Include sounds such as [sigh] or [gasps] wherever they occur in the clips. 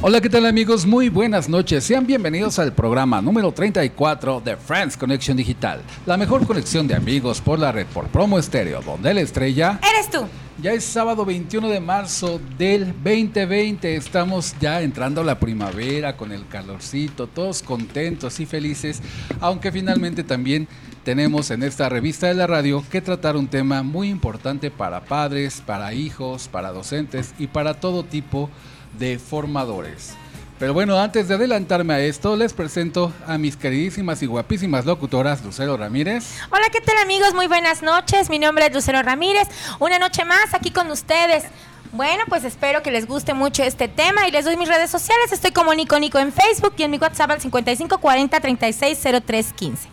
Hola, ¿qué tal amigos? Muy buenas noches. Sean bienvenidos al programa número 34 de Friends Connection Digital, la mejor conexión de amigos por la red por promo estéreo, donde la estrella... Eres tú. Ya es sábado 21 de marzo del 2020. Estamos ya entrando a la primavera con el calorcito, todos contentos y felices, aunque finalmente también tenemos en esta revista de la radio que tratar un tema muy importante para padres, para hijos, para docentes y para todo tipo de de formadores. Pero bueno, antes de adelantarme a esto, les presento a mis queridísimas y guapísimas locutoras Lucero Ramírez. Hola, ¿qué tal amigos? Muy buenas noches. Mi nombre es Lucero Ramírez. Una noche más aquí con ustedes. Bueno, pues espero que les guste mucho este tema y les doy mis redes sociales. Estoy como Nico Nico en Facebook y en mi WhatsApp al 5540 360315.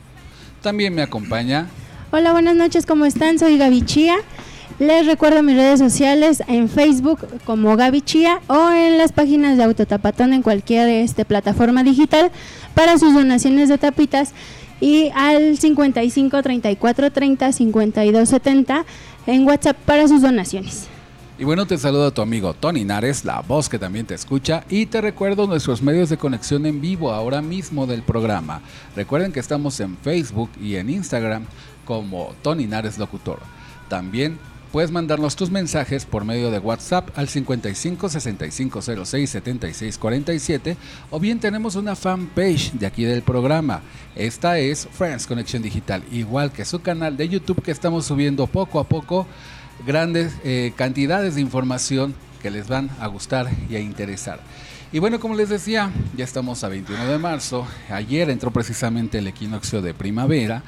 También me acompaña. Hola, buenas noches, ¿cómo están? Soy Gaby Chía. Les recuerdo mis redes sociales en Facebook como Gaby Chía o en las páginas de Autotapatón en cualquier este, plataforma digital para sus donaciones de tapitas y al 55 34 30 52 70 en WhatsApp para sus donaciones. Y bueno, te saludo a tu amigo Tony Nares, la voz que también te escucha, y te recuerdo nuestros medios de conexión en vivo ahora mismo del programa. Recuerden que estamos en Facebook y en Instagram como Tony Nares Locutor. También Puedes mandarnos tus mensajes por medio de WhatsApp al 55 65 06 76 47 o bien tenemos una fanpage de aquí del programa. Esta es Friends Conexión Digital, igual que su canal de YouTube que estamos subiendo poco a poco grandes eh, cantidades de información que les van a gustar y a interesar. Y bueno, como les decía, ya estamos a 21 de marzo. Ayer entró precisamente el equinoccio de primavera.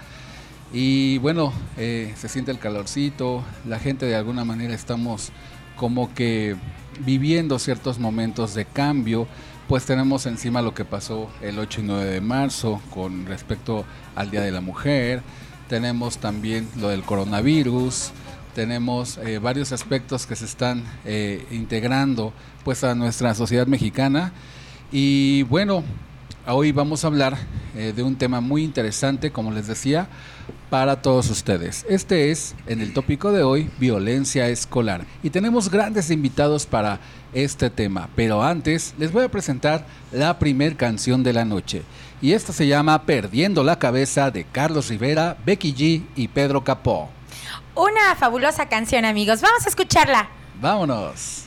Y bueno, eh, se siente el calorcito, la gente de alguna manera estamos como que viviendo ciertos momentos de cambio, pues tenemos encima lo que pasó el 8 y 9 de marzo con respecto al Día de la Mujer, tenemos también lo del coronavirus, tenemos eh, varios aspectos que se están eh, integrando pues a nuestra sociedad mexicana. Y bueno, hoy vamos a hablar de un tema muy interesante, como les decía, para todos ustedes. Este es, en el tópico de hoy, violencia escolar. Y tenemos grandes invitados para este tema. Pero antes, les voy a presentar la primer canción de la noche. Y esta se llama Perdiendo la cabeza de Carlos Rivera, Becky G y Pedro Capó. Una fabulosa canción, amigos. Vamos a escucharla. Vámonos.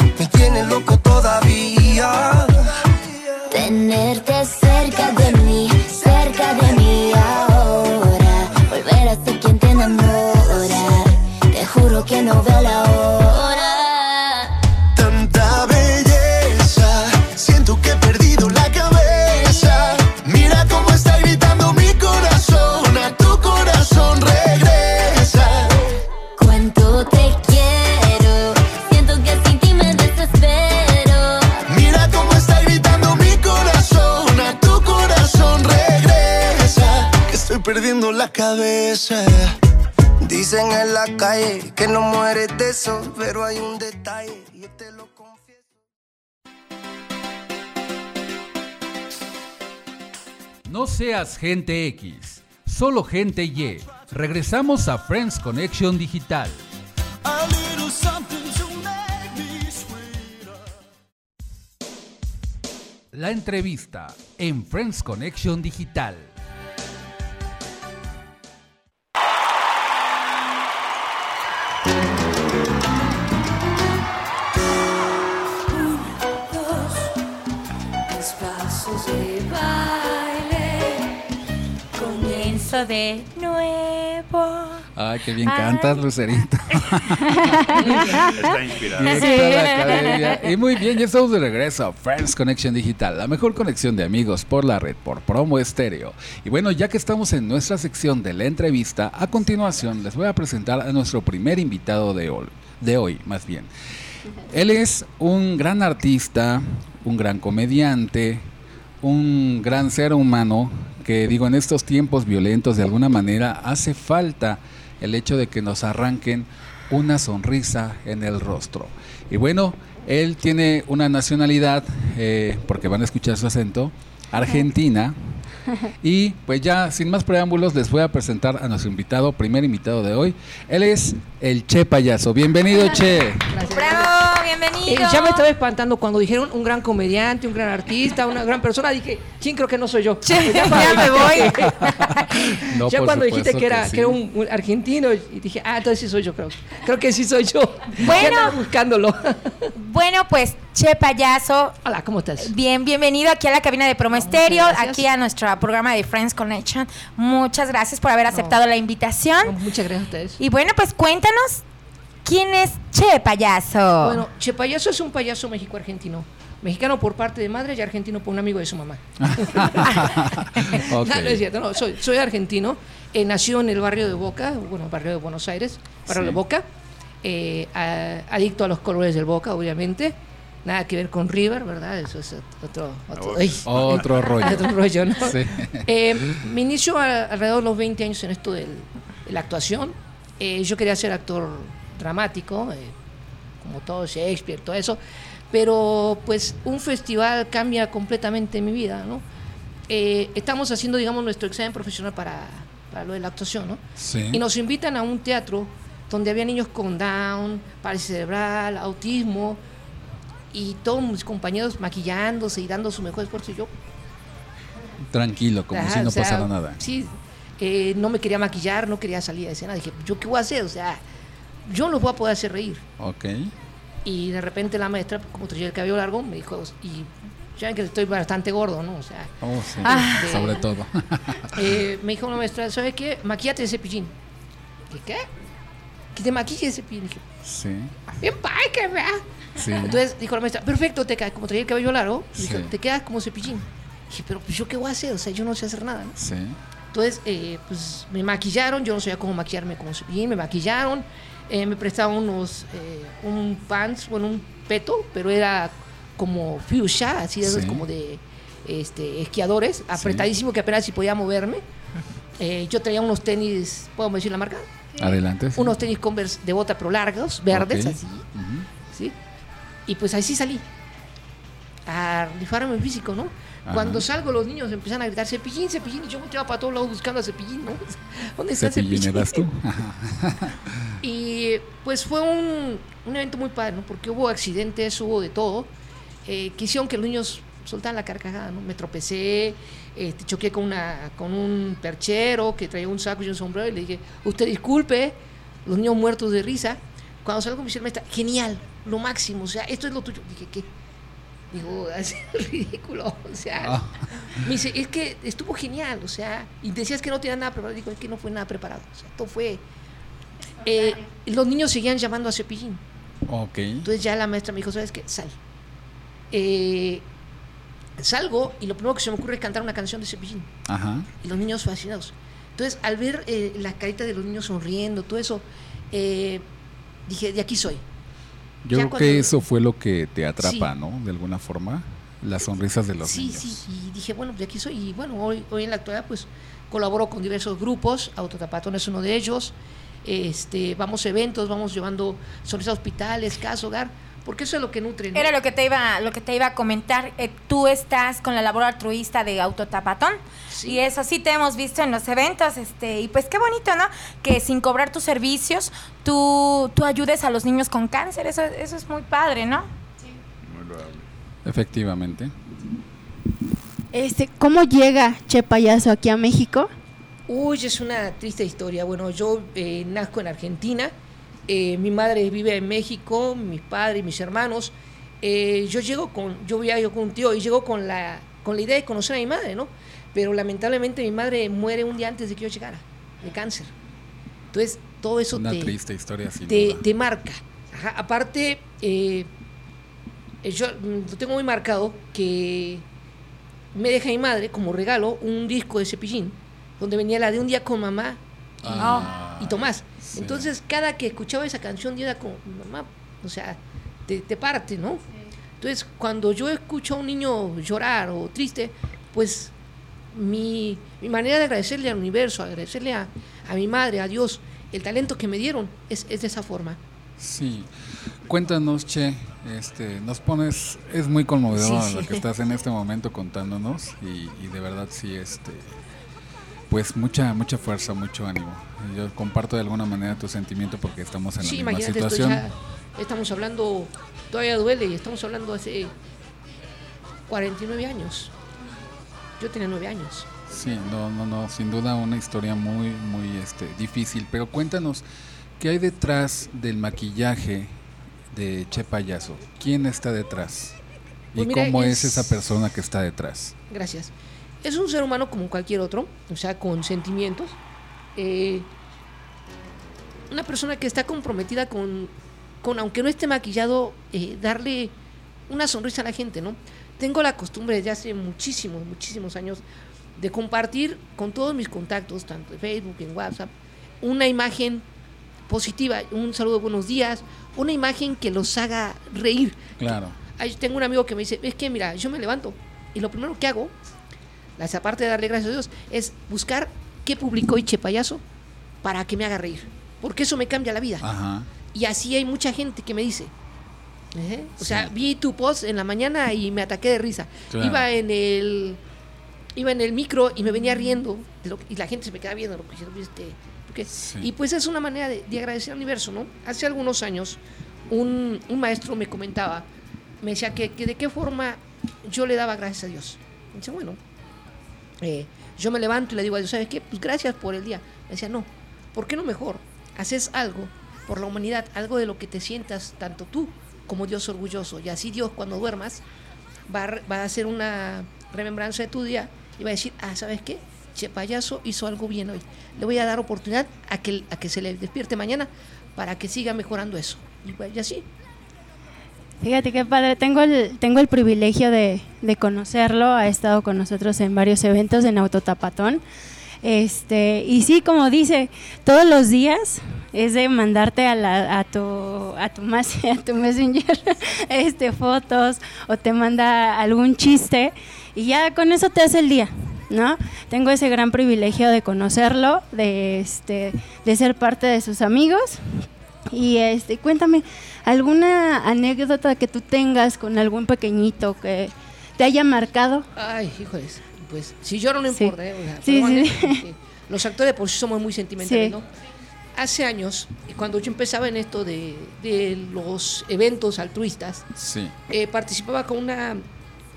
tiene loco todavía. Tenerte Dicen en la calle que no mueres de eso, pero hay un detalle, yo te lo confieso. No seas gente X, solo gente Y. Regresamos a Friends Connection Digital. La entrevista en Friends Connection Digital. De baile. Comienzo de nuevo. Ay, qué bien Ay. cantas, Lucerito. [laughs] Está inspirado. Directo a la academia. Y muy bien, ya estamos de regreso a Friends Connection Digital, la mejor conexión de amigos por la red, por promo estéreo. Y bueno, ya que estamos en nuestra sección de la entrevista, a continuación les voy a presentar a nuestro primer invitado de hoy, de hoy más bien. Él es un gran artista, un gran comediante, un gran ser humano que digo en estos tiempos violentos de alguna manera hace falta el hecho de que nos arranquen una sonrisa en el rostro. Y bueno, él tiene una nacionalidad, eh, porque van a escuchar su acento, argentina. [laughs] Y pues ya, sin más preámbulos, les voy a presentar a nuestro invitado, primer invitado de hoy. Él es el Che Payaso. Bienvenido, Che. [laughs] ¡Bravo! ¡Bienvenido! Eh, ya me estaba espantando cuando dijeron un gran comediante, un gran artista, una gran persona. Dije, ¿quién creo que no soy yo? Che, ya, ya me voy. [laughs] No, ya cuando dijiste que era, sí. que era un, un argentino, y dije, ah, entonces sí soy yo, creo. Creo que sí soy yo. Bueno. Ya buscándolo. Bueno, pues, Che Payaso, Hola, ¿cómo estás? Bien, bienvenido aquí a la cabina de Promo Estéreo, aquí a nuestro programa de Friends Connection. Muchas gracias por haber aceptado la invitación. No, muchas gracias a ustedes. Y bueno, pues cuéntanos quién es Che Payaso. Bueno, Che Payaso es un payaso mexico-argentino. Mexicano por parte de madre y argentino por un amigo de su mamá. [laughs] Ok. No, no es cierto, no, soy, soy argentino. Eh, nació en el barrio de Boca, bueno, barrio de Buenos Aires, barrio Sí. de Boca. Eh, a- adicto a los colores del Boca, obviamente. Nada que ver con River, ¿verdad? Eso es otro, otro, ay, Otro [laughs] rollo. otro rollo, ¿no? Sí. Eh, me inicio a- alrededor de los 20 años en esto del- de la actuación. Eh, yo quería ser actor dramático, eh, como todo Shakespeare, todo eso. Pero pues un festival cambia completamente mi vida, ¿no? Eh, estamos haciendo, digamos, nuestro examen profesional para, para lo de la actuación, ¿no? Sí. Y nos invitan a un teatro donde había niños con Down, parálisis cerebral, autismo, y todos mis compañeros maquillándose y dando su mejor esfuerzo. Y yo, Tranquilo, como Ajá, si no o sea, pasara nada. Sí, eh, no me quería maquillar, no quería salir a escena. Dije, ¿yo qué voy a hacer? O sea, yo no los voy a poder hacer reír. Ok. Y de repente la maestra, como traía el cabello largo, me dijo, y ya ven que estoy bastante gordo, ¿no? O sea, Oh, sí. Ah. Sobre todo. [laughs] eh, me dijo una maestra, ¿sabes qué? Maquillate de cepillín. Dije, ¿qué? Que te maquille de cepillín. Dije, sí. bien que. Sí. Entonces dijo la maestra, perfecto, te como traía el cabello largo, dijo, te quedas como cepillín. Dije, pero pues, yo qué voy a hacer, o sea, yo no sé hacer nada, ¿no? Sí. Entonces, eh, pues me maquillaron, yo no sabía cómo maquillarme como cepillín, me maquillaron, eh, me prestaban unos, eh, un pants, bueno, un peto, pero era como fuchsia, así Sí. como de este, esquiadores, apretadísimo que apenas si podía moverme. Eh, yo traía unos tenis, ¿puedo decir la marca? Adelante. Unos tenis Converse de bota, pero largos, verdes, así. ¿sí? Y pues así salí, a rifarme el físico, ¿no? Ajá. Cuando salgo los niños empiezan a gritar cepillín, cepillín, y yo volteaba para todos lados buscando a cepillín, ¿no? [laughs] ¿Dónde está Cepillín cepillín? eras tú. [laughs] Y pues fue un, un evento muy padre, ¿no? Porque hubo accidentes, hubo de todo. Eh, que hicieron que los niños soltaran la carcajada, ¿no? Me tropecé, este, choqué con, una, con un perchero que traía un saco y un sombrero y le dije, usted disculpe, los niños muertos de risa. Cuando salgo me dice el maestra, genial, lo máximo, o sea, esto es lo tuyo. Dije, ¿qué? Digo, [laughs] es ridículo, o sea, Ah. me dice, es que estuvo genial, o sea, y decías que no tenías nada preparado, digo, es que no fue nada preparado, o sea, todo fue... Eh, los niños seguían llamando a Cepillín, Ok. entonces ya la maestra me dijo, ¿sabes qué? Sal. Eh, salgo y lo primero que se me ocurre es cantar una canción de Cepillín, Ajá. y los niños fascinados. Entonces, al ver eh, la carita de los niños sonriendo, todo eso, eh, dije, de aquí soy. Yo Ya creo cuando- que eso fue lo que te atrapa, Sí. ¿no? De alguna forma. Las sonrisas de los sí, niños. sí, y dije, bueno, de aquí soy. Y bueno, hoy, hoy en la actualidad, pues colaboro con diversos grupos, Autotapatón es uno de ellos. este, vamos a eventos, vamos llevando sonrisas a hospitales, casa, hogar, porque eso es lo que nutre. ¿no? Era lo que te iba, lo que te iba a comentar. Eh, tú estás con la labor altruista de Autotapatón. Sí. Y eso sí te hemos visto en los eventos. Este, y pues qué bonito, ¿no? Que sin cobrar tus servicios, tú, tú ayudes a los niños con cáncer. Eso, eso es muy padre, ¿no? Efectivamente. Este, ¿Cómo llega Che Payaso aquí a México? Uy, es una triste historia. Bueno, yo eh, nazco en Argentina, eh, mi madre vive en México, mis padres mis hermanos. Eh, yo llego con, yo viajo con un tío y llego con la, con la idea de conocer a mi madre, ¿no? Pero lamentablemente mi madre muere un día antes de que yo llegara, de cáncer. Entonces, todo eso Una te, triste historia, te, marca. Ajá, Aparte, eh, yo mm, lo tengo muy marcado que me deja mi madre como regalo un disco de cepillín donde venía la de un día con mamá Ah, y Tomás. sí. Entonces, cada que escuchaba esa canción un día con mamá, o sea, te, te parte, ¿no? Entonces, cuando yo escucho a un niño llorar o triste, pues mi, mi manera de agradecerle al universo, agradecerle a, a mi madre, a Dios, el talento que me dieron, es, es de esa forma. Sí. Cuéntanos, Che, este, nos pones, es muy conmovedor Sí, lo que estás en este momento contándonos y, y de verdad sí, este, pues mucha, mucha fuerza, mucho ánimo. Yo comparto de alguna manera tu sentimiento porque estamos en Sí, la misma situación. ya estamos hablando, todavía duele, y estamos hablando hace 49 años. Yo tenía 9 años. Sí, no, no, no, sin duda una historia muy, muy este, difícil. Pero cuéntanos, ¿qué hay detrás del maquillaje de Che Payaso? ¿Quién está detrás? ¿Y Pues mira, cómo es... es- esa persona que está detrás? Gracias. Es un ser humano como cualquier otro, o sea, con sentimientos. Eh, una persona que está comprometida con, con aunque no esté maquillado, eh, darle una sonrisa a la gente, ¿no? Tengo la costumbre desde hace muchísimos, muchísimos años de compartir con todos mis contactos, tanto en Facebook, en WhatsApp, una imagen positiva, un saludo buenos días, una imagen que los haga reír, Claro. Ahí tengo un amigo que me dice, es que mira, yo me levanto y lo primero que hago, la- aparte de darle gracias a Dios, es buscar qué publicó Iche Payaso para que me haga reír. Porque eso me cambia la vida. Ajá. Y así hay mucha gente que me dice. ¿eh? O sea, Sí. vi tu post en la mañana y me ataqué de risa. Claro. Iba en el iba en el micro y me venía riendo de lo que- y la gente se me queda viendo lo que hicieron, este, ¿por qué? Sí. y pues es una manera de, de agradecer al universo no hace algunos años un, un maestro me comentaba me decía que, que de qué forma yo le daba gracias a Dios me dice bueno eh, yo me levanto y le digo a Dios sabes qué pues gracias por el día me decía no ¿por qué no mejor haces algo por la humanidad algo de lo que te sientas tanto tú como Dios orgulloso y así Dios cuando duermas va a, va a hacer una remembranza de tu día y va a decir, ah, ¿sabes qué? Che Payaso hizo algo bien hoy. Le voy a dar oportunidad a que, a que se le despierte mañana para que siga mejorando eso. Y, pues, y así. Fíjate qué padre, tengo el, tengo el privilegio de, de conocerlo, ha estado con nosotros en varios eventos en Autotapatón. Este, y sí, como dice, todos los días es de mandarte a, la, a, tu, a, tu, mas- [laughs] a tu messenger [laughs] este, fotos o te manda algún chiste y ya con eso te hace el día, ¿no? Tengo ese gran privilegio de conocerlo, de, este, de ser parte de sus amigos y este, cuéntame, ¿alguna anécdota que tú tengas con algún pequeñito que te haya marcado? Ay, híjoles. Pues si lloro no Sí. importa. ¿eh? O sea, Sí, perdón, sí. Porque Los actores por sí somos muy sentimentales, Sí. ¿no? Hace años, cuando yo empezaba en esto de, de los eventos altruistas, Sí. eh, participaba con una,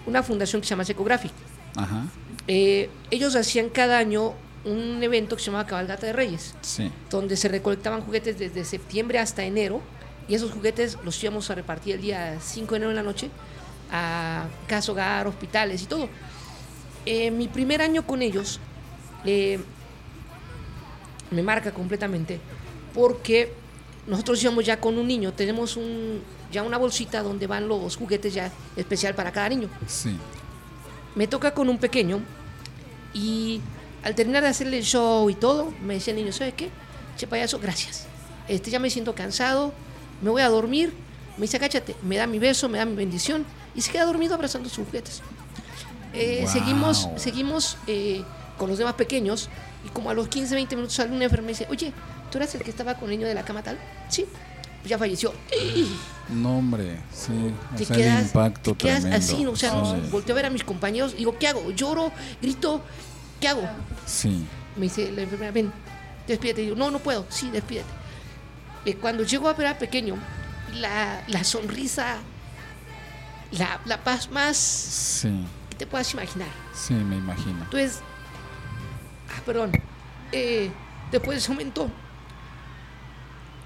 una fundación que se llama Secographic. Ajá. Eh, ellos hacían cada año un evento que se llamaba Cabalgata de Reyes, Sí. donde se recolectaban juguetes desde septiembre hasta enero, y esos juguetes los íbamos a repartir el día 5 de enero en la noche a casa hogar, hospitales y todo. Eh, mi primer año con ellos eh, me marca completamente porque nosotros íbamos ya con un niño, tenemos un, ya una bolsita donde van los juguetes ya especial para cada niño Sí. me toca con un pequeño y al terminar de hacerle el show y todo, me decía el niño, ¿sabes qué? Che payaso, gracias. Este, ya me siento cansado, me voy a dormir. Me dice, agáchate, me da mi beso, me da mi bendición y se queda dormido abrazando sus juguetes. Eh, Wow. Seguimos, seguimos eh, con los demás pequeños y como a los 15, 20 minutos sale una enfermera y dice, oye, ¿tú eras el que estaba con el niño de la cama tal? Sí, pues ya falleció. [gasps] No, hombre, sí. O te sea, quedas, el impacto te quedas tremendo. así, ¿no? o sea, sí. volteo a ver a mis compañeros, digo, ¿qué hago? Lloro, grito, ¿qué hago? Sí, Me dice la enfermera, ven, despídete. Digo, no, no puedo, sí, despídete. Eh, cuando llego a ver a pequeño, la, la sonrisa, la, la paz más sí, que te puedas imaginar. sí, me imagino. Entonces, ah, perdón, eh, después de ese momento,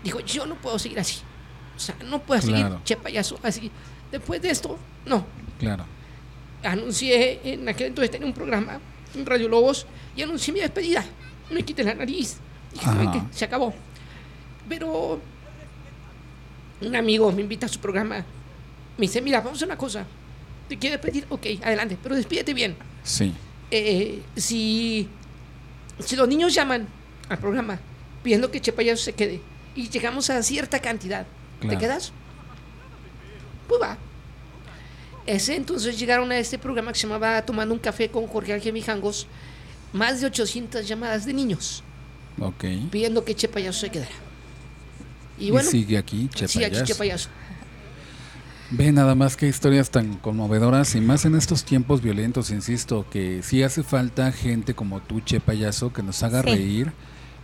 dijo, yo no puedo seguir así. O sea, no puedo seguir, Claro. che payaso, así. Después de esto, no. Claro. Anuncié, en aquel entonces tenía un programa en Radio Lobos y anuncié mi despedida. Me quité la nariz. Dije. Se acabó. Pero un amigo me invita a su programa. Me dice, mira, vamos a una cosa. ¿Te quieres despedir? Ok, adelante, pero despídete bien Sí, eh, si, si los niños llaman al programa pidiendo que Che Payaso se quede y llegamos a cierta cantidad, Claro. ¿te quedas? Pues va. Ese entonces llegaron a este programa que se llamaba Tomando un café con Jorge Ángel Mijangos, más de 800 llamadas de niños ok. pidiendo que Che Payaso se quedara. Y Y, bueno, sigue aquí, Che sí, aquí. Che Payaso. Ve nada más que historias tan conmovedoras y más en estos tiempos violentos, insisto, que sí hace falta gente como tú, Che Payaso, que nos haga Sí. reír,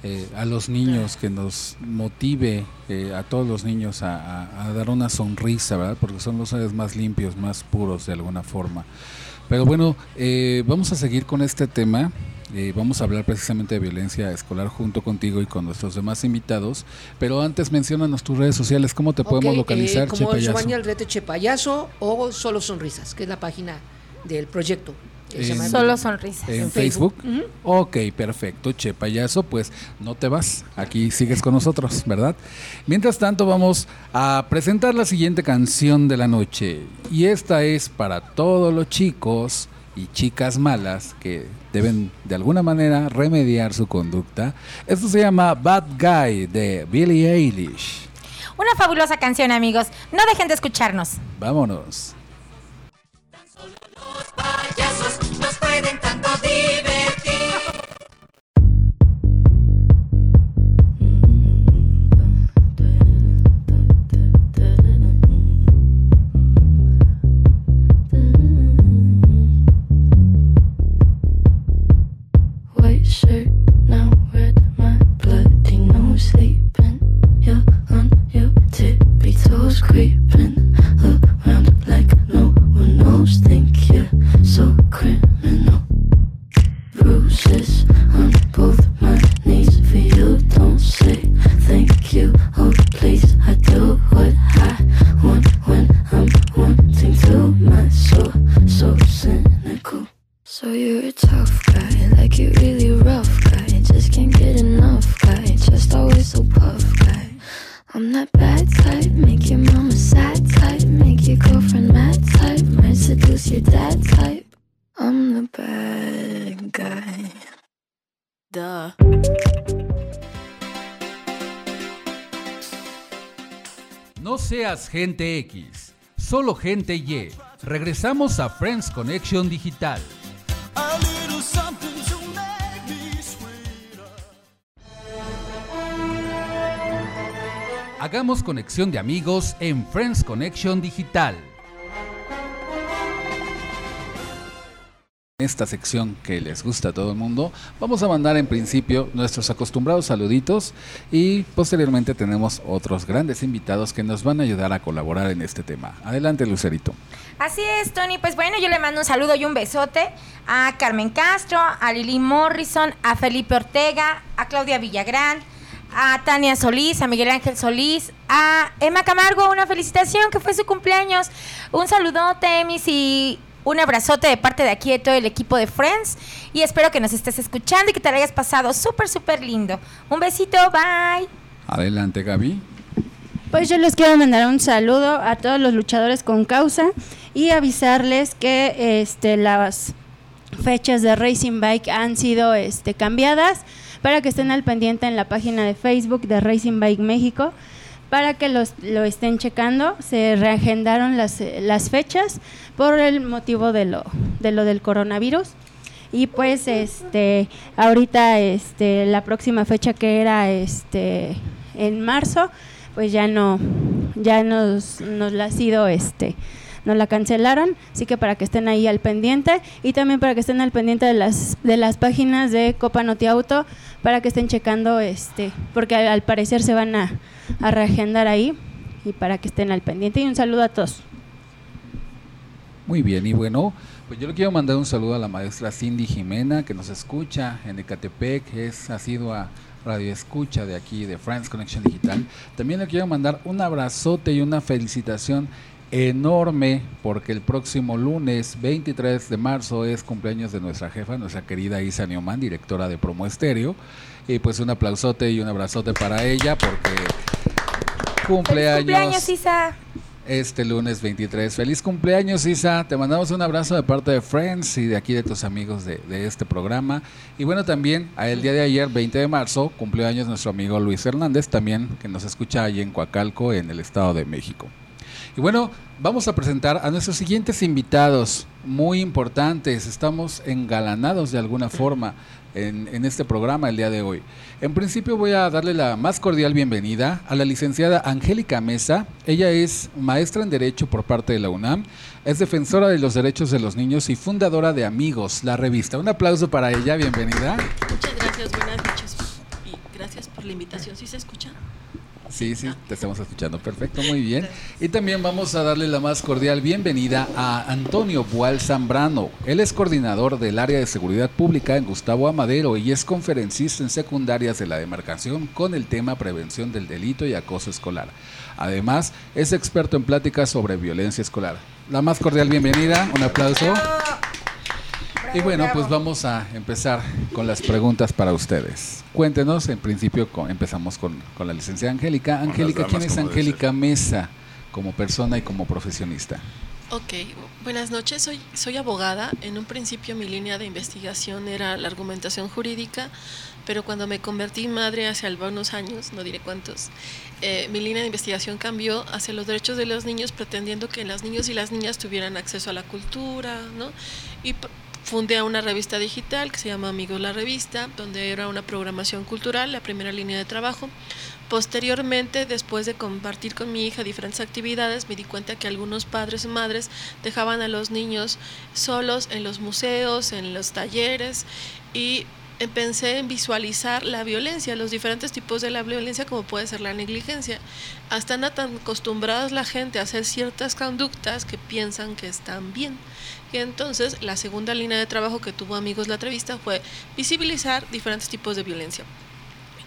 eh, a los niños, que nos motive eh, a todos los niños a, a- a dar una sonrisa, ¿verdad? Porque son los seres más limpios, más puros de alguna forma. Pero bueno, eh, vamos a seguir con este tema. Eh, vamos a hablar precisamente de violencia escolar junto contigo y con nuestros demás invitados. Pero antes menciónanos tus redes sociales, ¿cómo te podemos localizar, eh, Che como Payaso? Giovanni Aldrete Che Payaso o Solo Sonrisas, que es la página del proyecto. En- Solo sonrisas. en en Facebook. Facebook. Ok, perfecto, Che Payaso, pues no te vas, aquí sigues con nosotros, ¿verdad? Mientras tanto vamos a presentar la siguiente canción de la noche y esta es para todos los chicos y chicas malas que deben de alguna manera remediar su conducta. Esto se llama Bad Guy de Billie Eilish. Una fabulosa canción, amigos. No dejen de escucharnos. Vámonos. Gente X, solo gente Y. Regresamos a Friends Connection Digital. Hagamos conexión de amigos en Friends Connection Digital. Esta sección que les gusta a todo el mundo, vamos a mandar en principio nuestros acostumbrados saluditos y posteriormente tenemos otros grandes invitados que nos van a ayudar a colaborar en este tema. Adelante, Lucerito. Así es, Tony. Pues bueno, yo le mando un saludo y un besote a Carmen Castro, a Lili Morrison, a Felipe Ortega, a Claudia Villagrán, a Tania Solís, a Miguel Ángel Solís, a Emma Camargo, una felicitación que fue su cumpleaños. Un saludote, Emis, y un abrazote de parte de aquí de todo el equipo de Friends. Y espero que nos estés escuchando y que te lo hayas pasado súper, súper lindo. Un besito, bye. Adelante, Gaby. Pues yo les quiero mandar un saludo a todos los luchadores con causa y avisarles que este, las fechas de Racing Bike han sido este, cambiadas para que estén al pendiente en la página de Facebook de Racing Bike México para que los, lo estén checando. Se reagendaron las, eh, las fechas por el motivo de lo, de lo del coronavirus. Y pues este ahorita este la próxima fecha que era este en marzo, pues ya no ya nos nos la ha sido este nos la cancelaron, así que para que estén ahí al pendiente y también para que estén al pendiente de las de las páginas de Copa Noti Auto para que estén checando este porque al, parecer se van a, a reagendar ahí y para que estén al pendiente y un saludo a todos. Muy bien, y bueno, pues yo le quiero mandar un saludo a la maestra Cindy Jimena, que nos escucha en Ecatepec, es asidua radio escucha de aquí, de Friends Connection Digital. También le quiero mandar un abrazote y una felicitación enorme, porque el próximo lunes 23 de marzo es cumpleaños de nuestra jefa, nuestra querida Isa Newman, directora de Promo Estéreo. Y pues un aplausote y un abrazote para ella, porque ¡Feliz cumpleaños cumpleaños, Isa! este lunes 23. Feliz cumpleaños, Isa. Te mandamos un abrazo de parte de Friends y de aquí de tus amigos de, de este programa. Y bueno, también el día de ayer, 20 de marzo, cumplió años nuestro amigo Luis Hernández, también que nos escucha allí en Coacalco, en el Estado de México. Y bueno, vamos a presentar a nuestros siguientes invitados, muy importantes. Estamos engalanados de alguna forma en, en este programa el día de hoy. En principio voy a darle la más cordial bienvenida a la licenciada Angélica Mesa. Ella es maestra en Derecho por parte de la UNAM, es defensora de los derechos de los niños y fundadora de Amigos, la revista. Un aplauso para ella, bienvenida. Muchas gracias, buenas noches y gracias por la invitación. ¿Sí se escucha? Sí, sí, te estamos escuchando. Perfecto, muy bien. Y también vamos a darle la más cordial bienvenida a Antonio Bual Zambrano. Él es coordinador del área de seguridad pública en Gustavo Amadero y es conferencista en secundarias de la demarcación con el tema prevención del delito y acoso escolar. Además, es experto en pláticas sobre violencia escolar. La más cordial bienvenida, un aplauso. Y bueno, pues vamos a empezar con las preguntas para ustedes. Cuéntenos, en principio con- empezamos con, con la licenciada Angélica. Angélica, ¿quién es Angélica Mesa como persona y como profesionista? Ok, buenas noches. Soy, soy abogada. En un principio mi línea de investigación era la argumentación jurídica, pero cuando me convertí en madre hace algunos años, no diré cuántos, eh, mi línea de investigación cambió hacia los derechos de los niños, pretendiendo que los niños y las niñas tuvieran acceso a la cultura, ¿no? Y fundé una revista digital que se llama Amigos la Revista, donde era una programación cultural, la primera línea de trabajo. Posteriormente, después de compartir con mi hija diferentes actividades, me di cuenta que algunos padres y madres dejaban a los niños solos en los museos, en los talleres y pensé en visualizar la violencia, los diferentes tipos de la violencia como puede ser la negligencia. Hasta anda tan acostumbradas la gente a hacer ciertas conductas que piensan que están bien. Y entonces la segunda línea de trabajo que tuvo amigos la entrevista fue visibilizar diferentes tipos de violencia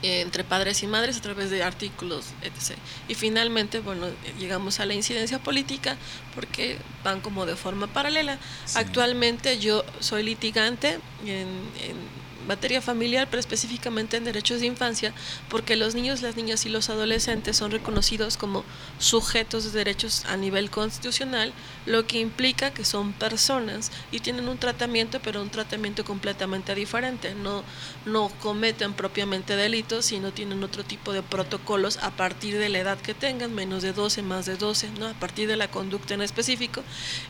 eh, entre padres y madres a través de artículos, etc. Y finalmente, bueno, eh, llegamos a la incidencia política porque van como de forma paralela. Actualmente yo soy litigante en, en materia familiar, pero específicamente en derechos de infancia, porque los niños, las niñas y los adolescentes son reconocidos como sujetos de derechos a nivel constitucional, lo que implica que son personas y tienen un tratamiento, pero un tratamiento completamente diferente. No, no cometen propiamente delitos, sino tienen otro tipo de protocolos a partir de la edad que tengan, menos de 12, más de 12, ¿no? a partir de la conducta en específico,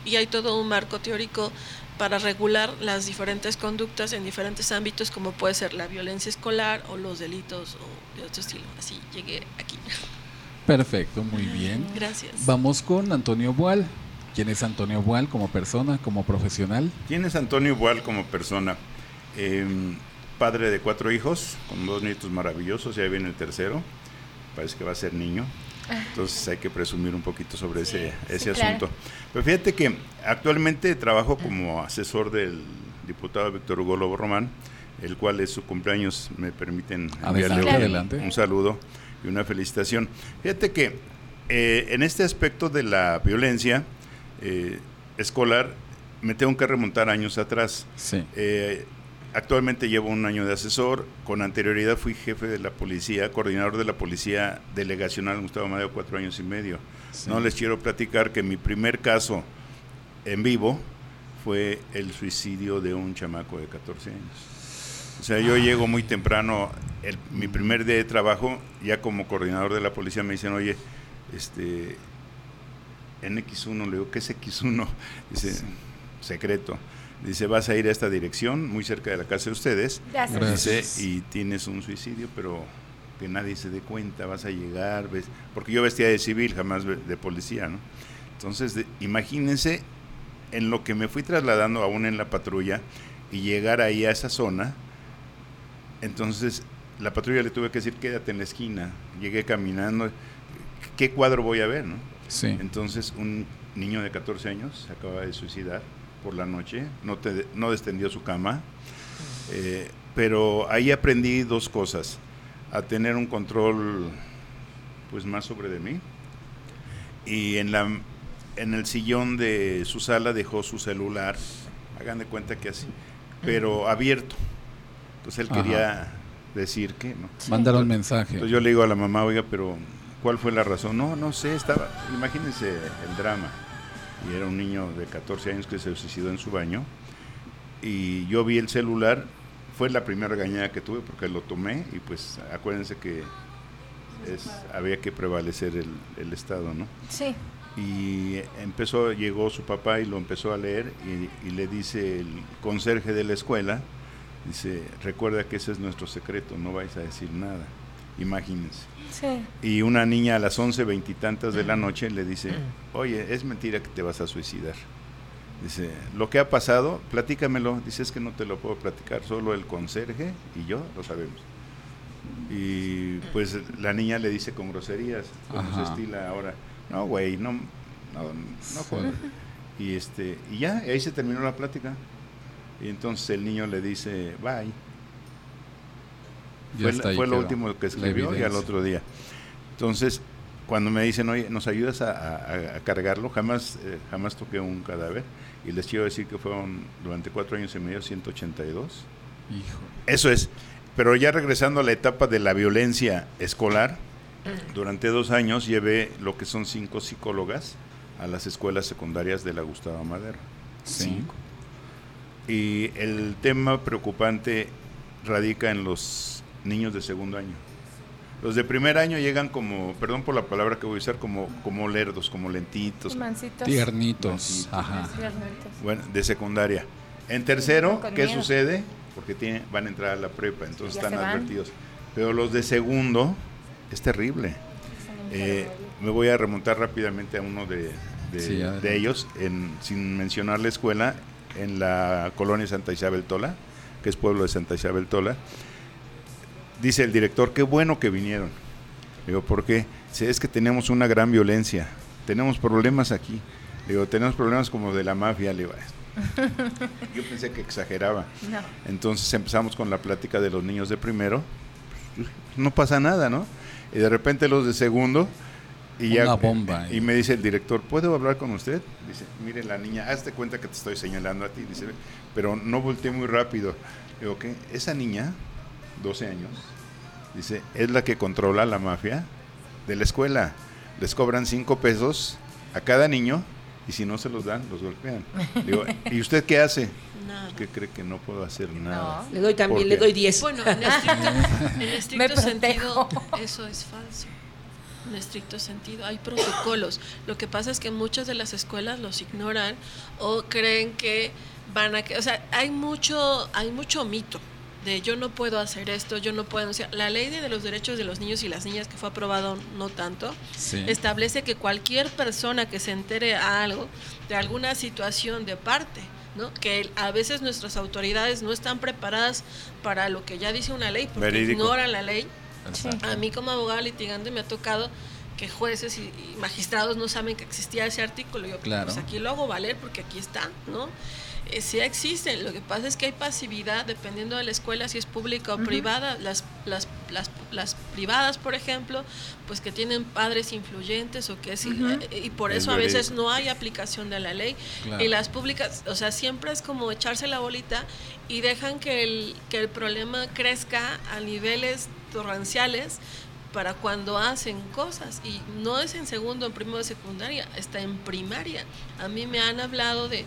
y hay todo un marco teórico para regular las diferentes conductas en diferentes ámbitos, como puede ser la violencia escolar o los delitos o de otro estilo. Así llegué aquí. Perfecto, muy bien. Gracias. Vamos con Antonio Bual. ¿Quién es Antonio Bual como persona, como profesional? ¿Quién es Antonio Boal como persona? Eh, padre de cuatro hijos, con dos nietos maravillosos, ya viene el tercero, parece que va a ser niño. Entonces hay que presumir un poquito sobre ese, ese sí, claro. asunto. Pero fíjate que actualmente trabajo como asesor del diputado Víctor Hugo Lobo Román, el cual es su cumpleaños, me permiten Adelante, enviarle un- adelante. un saludo y una felicitación. Fíjate que eh, en este aspecto de la violencia eh, escolar me tengo que remontar años atrás. Sí. Eh, actualmente llevo un año de asesor. Con anterioridad fui jefe de la policía, coordinador de la policía delegacional Gustavo Amadeo, cuatro años y medio. Sí. No les quiero platicar que mi primer caso en vivo fue el suicidio de un chamaco de 14 años. O sea, yo llego muy temprano, el- mi primer día de trabajo, ya como coordinador de la policía me dicen, oye, este, en X1, le digo, ¿qué es X1? Dice, secreto. Dice, vas a ir a esta dirección, muy cerca de la casa de ustedes. Gracias. Dice, y tienes un suicidio, pero que nadie se dé cuenta, vas a llegar, ves, porque yo vestía de civil, jamás de de policía, ¿no? Entonces, de- imagínense en lo que me fui trasladando aún en la patrulla y llegar ahí a esa zona, entonces la patrulla le tuve que decir, quédate en la esquina, llegué caminando, ¿qué cuadro voy a ver, no? Sí. Entonces, un niño de 14 años se acaba de suicidar por la noche, no, te- no descendió su cama, eh, pero ahí aprendí dos cosas, a tener un control pues más sobre de mí y en la en el sillón de su sala dejó su celular, hagan de cuenta que así, pero abierto. Entonces él Ajá. quería decir que no. Mándale un mensaje. Entonces yo le digo a la mamá, oiga, pero ¿cuál fue la razón? No, no sé, estaba, imagínense el drama. Y era un niño de 14 años que se suicidó en su baño. Y yo vi el celular, fue la primera regañada que tuve porque lo tomé y pues acuérdense que es, había que prevalecer el, el Estado, ¿no? Sí. y empezó, llegó su papá y lo empezó a leer y, y le dice el conserje de la escuela, dice, recuerda que ese es nuestro secreto, no vais a decir nada, imagínense. Sí. Y una niña a las once veintitantas de la noche le dice, [clears throat] oye, es mentira que te vas a suicidar. Dice, lo que ha pasado, platícamelo. Dice, es que no te lo puedo platicar, solo el conserje y yo lo sabemos. Y pues la niña le dice con groserías, como se estila ahora. No, güey, no, no, no jodas". Y, este, y ya, y ahí se terminó la plática. Y entonces el niño le dice, bye. Ya Fue, lo último que escribió y al otro día. Entonces, cuando me dicen, oye, ¿nos ayudas a, a- a cargarlo? Jamás, eh, jamás toqué un cadáver. Y les quiero decir que fueron durante cuatro años y medio 182. Hijo. Eso es. Pero ya regresando a la etapa de la violencia escolar, durante dos años llevé lo que son cinco psicólogas a las escuelas secundarias de la Gustavo Madero. Cinco. Y el tema preocupante radica en los niños de segundo año. Los de primer año llegan como, perdón por la palabra que voy a usar, como, como lerdos, como lentitos. Mancitos. Tiernitos. Ajá. Tiernitos. Bueno, de secundaria. En tercero, ¿qué miedo. sucede? Porque tiene, van a entrar a la prepa, entonces Ya están advertidos. Pero los de segundo es terrible. Eh, me voy a remontar rápidamente a uno de, de- Sí, adelante. de ellos, en, sin mencionar la escuela, en la colonia Santa Isabel Tola, que es pueblo de Santa Isabel Tola. Dice el director, qué bueno que vinieron. Digo, ¿por qué? Es que tenemos una gran violencia, tenemos problemas aquí. Digo, tenemos problemas como de la mafia. Le digo, yo pensé que exageraba. No. Entonces empezamos con la plática de los niños de primero. No pasa nada, ¿no? Y de repente los de segundo. Y ya, Una bomba ahí. Y me dice el director, ¿puedo hablar con usted? Dice, mire la niña, hazte cuenta que te estoy señalando a ti. Dice, pero no volteé muy rápido. Digo, ¿qué? Esa niña, 12 años, dice, es la que controla la mafia de la escuela. Les cobran 5 pesos a cada niño y si no se los dan, los golpean. [laughs] Digo, ¿y usted qué hace? Nada. ¿Qué cree que no puedo hacer nada? Le doy también, ¿Por le doy 10. Bueno, en estricto, [laughs] en estricto Me sentido, eso es falso. En estricto sentido, hay protocolos. Lo que pasa es que muchas de las escuelas los ignoran o creen que van a, que- o sea, hay mucho, hay mucho mito de yo no puedo hacer esto, yo no puedo denunciar. La ley de los derechos de los niños y las niñas que fue aprobado no tanto, Sí. establece que cualquier persona que se entere a algo de alguna situación de parte, ¿no? que a veces nuestras autoridades no están preparadas para lo que ya dice una ley, porque Verídico. ignoran la ley. A mí como abogada litigante me ha tocado que jueces y, y magistrados no saben que existía ese artículo. Yo, Claro. pues aquí lo hago valer porque aquí está, ¿no? Eh, sí existen, lo que pasa es que hay pasividad dependiendo de la escuela, si es pública o privada. Las, las, las, las privadas, por ejemplo, pues que tienen padres influyentes o que es, eh, y por Es eso a veces no hay aplicación de la ley. Claro. Y las públicas, o sea, siempre es como echarse la bolita y dejan que el, que el problema crezca a niveles torrenciales para cuando hacen cosas y no es en segundo en primero de secundaria está en primaria a mí me han hablado de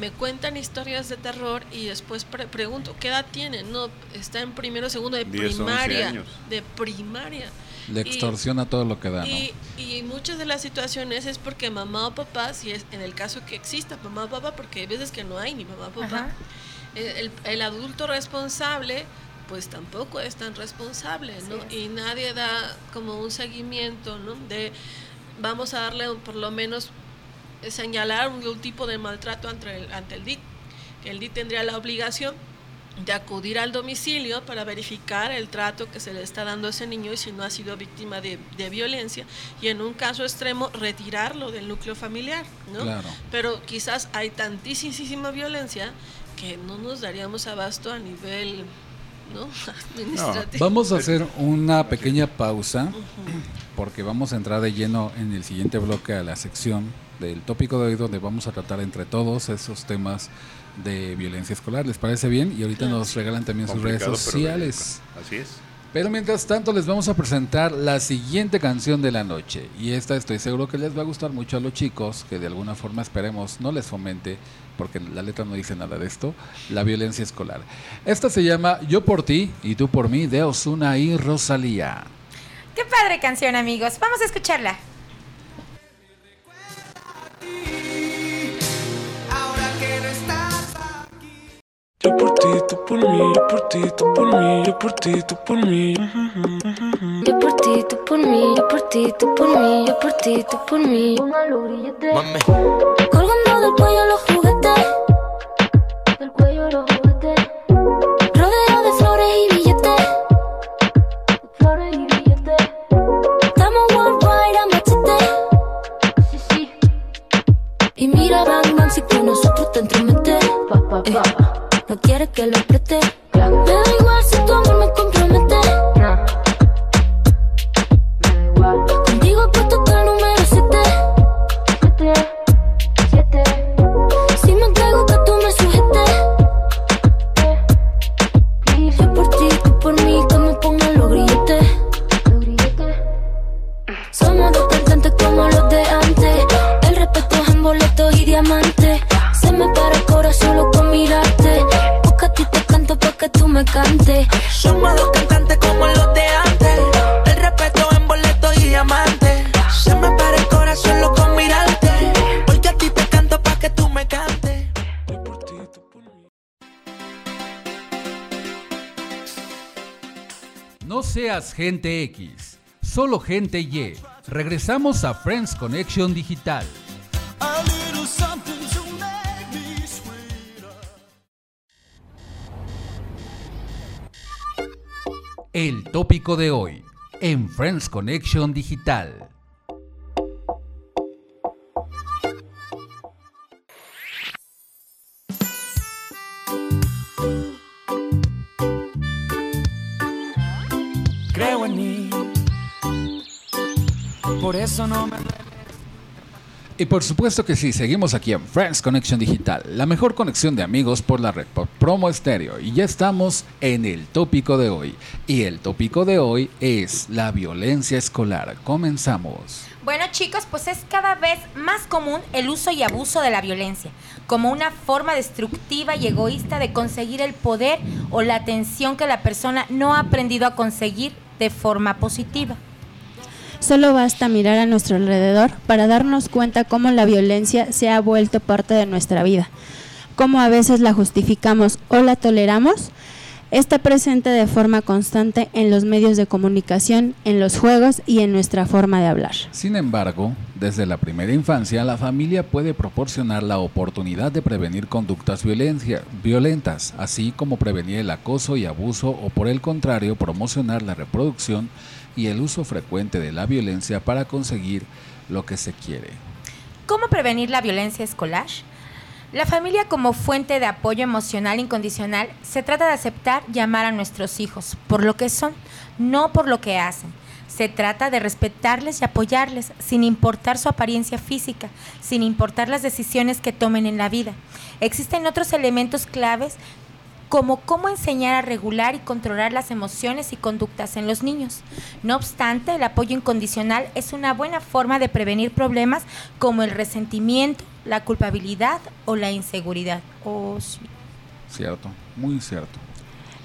me cuentan historias de terror y después pre- pregunto qué edad tienen no está en primero segundo de 10, 11 primaria años. de primaria Le Y- extorsiona todo lo que da, ¿no? Y, y muchas de las situaciones es porque mamá o papá, si es en el caso que exista mamá o papá, porque hay veces que no hay ni mamá o papá, el, adulto responsable pues tampoco es tan responsable, ¿no? Y nadie da como un seguimiento, ¿no? De vamos a darle un- por lo menos señalar un, tipo de maltrato ante el, ante el DIT. Que el DIT tendría la obligación de acudir al domicilio para verificar el trato que se le está dando a ese niño y si no ha sido víctima de, de violencia y en un caso extremo retirarlo del núcleo familiar, ¿no? Claro. Pero quizás hay tantísima violencia que no nos daríamos abasto a nivel [laughs] ¿no? administrativo. Vamos a hacer una pequeña pausa porque vamos a entrar de lleno en el siguiente bloque a la sección del tópico de hoy donde vamos a tratar entre todos esos temas de violencia escolar. ¿Les parece bien? Y ahorita nos regalan también sus redes sociales. Así es. Pero mientras tanto les vamos a presentar la siguiente canción de la noche. Y esta estoy seguro que les va a gustar mucho a los chicos, que de alguna forma esperemos no les fomente, porque la letra no dice nada de esto, la violencia escolar. Esta se llama Yo por ti y tú por mí de Osuna y Rosalía. Qué padre canción, amigos. Vamos a escucharla. Yo por ti, tú por mí, yo por ti, tú por mí, yo por ti, tú por mí. Yo por ti, tú por mí, yo por ti, tú por mí, yo por ti, tú por mí. Mami, Colgando del cuello los juguetes, del cuello los juguetes. Rodeo de flores y billetes, de flores y billetes. Estamos worldwide a machete, sí, sí. Y mira, bang, bang, si con nosotros te entrometes. Eh, no quieres que lo preste. Me da igual si tu amor me compromete. Contigo he puesto hasta el número 7. Si me entrego que tú me sujetes. Yo por ti, tú por mí, que me pongan los grilletes. Somos dos cantantes como los de antes. El respeto es en boletos y diamantes. Se me para el corazón solo me cantes. Somos dos cantantes como los de antes. El respeto en boleto y diamante. Se me para el corazón loco con mirarte. Porque a ti te canto pa' que tú me cantes. No seas gente X, solo gente Y. Regresamos a Friends Connection Digital. El tópico de hoy en Friends Connection Digital. Creo en mí. Por eso no me Y por supuesto que sí, seguimos aquí en Friends Connection Digital, la mejor conexión de amigos por la red por Promo Estéreo. Y ya estamos en el tópico de hoy. Y el tópico de hoy es la violencia escolar. Comenzamos. Bueno chicos, pues es cada vez más común el uso y abuso de la violencia, como una forma destructiva y egoísta de conseguir el poder o la atención que la persona no ha aprendido a conseguir de forma positiva. Solo basta mirar a nuestro alrededor para darnos cuenta cómo la violencia se ha vuelto parte de nuestra vida, cómo a veces la justificamos o la toleramos. Está presente de forma constante en los medios de comunicación, en los juegos y en nuestra forma de hablar. Sin embargo, desde la primera infancia, la familia puede proporcionar la oportunidad de prevenir conductas violencia- violentas, así como prevenir el acoso y abuso o por el contrario, promocionar la reproducción y el uso frecuente de la violencia para conseguir lo que se quiere. ¿Cómo prevenir la violencia escolar? La familia como fuente de apoyo emocional incondicional se trata de aceptar y amar a nuestros hijos por lo que son, no por lo que hacen. Se trata de respetarles y apoyarles sin importar su apariencia física, sin importar las decisiones que tomen en la vida. Existen otros elementos claves como cómo enseñar a regular y controlar las emociones y conductas en los niños. No obstante, el apoyo incondicional es una buena forma de prevenir problemas como el resentimiento, la culpabilidad o la inseguridad. Oh, sí. Cierto, muy cierto.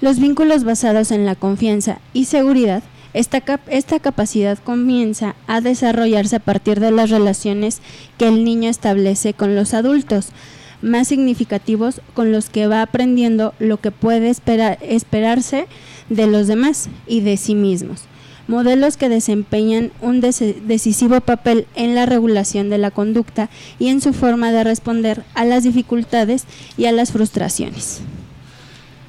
Los vínculos basados en la confianza y seguridad Esta, cap- esta capacidad comienza a desarrollarse a partir de las relaciones que el niño establece con los adultos más significativos con los que va aprendiendo lo que puede esperar, esperarse de los demás y de sí mismos. Modelos que desempeñan un decisivo papel en la regulación de la conducta y en su forma de responder a las dificultades y a las frustraciones.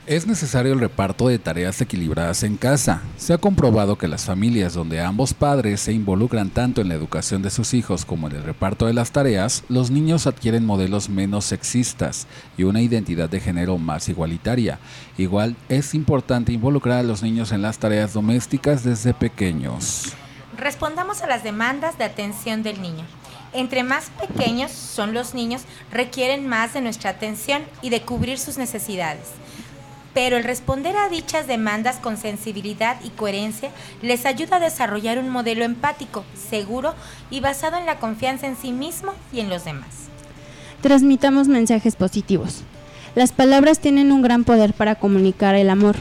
Es necesario el reparto de tareas equilibradas en casa. Se ha comprobado que las familias donde ambos padres se involucran tanto en la educación de sus hijos como en el reparto de las tareas, los niños adquieren modelos menos sexistas y una identidad de género más igualitaria. Igual es importante involucrar a los niños en las tareas domésticas desde pequeños. Respondamos a las demandas de atención del niño. Entre más pequeños son los niños, requieren más de nuestra atención y de cubrir sus necesidades. Pero el responder a dichas demandas con sensibilidad y coherencia les ayuda a desarrollar un modelo empático, seguro y basado en la confianza en sí mismo y en los demás. Transmitamos mensajes positivos. Las palabras tienen un gran poder para comunicar el amor.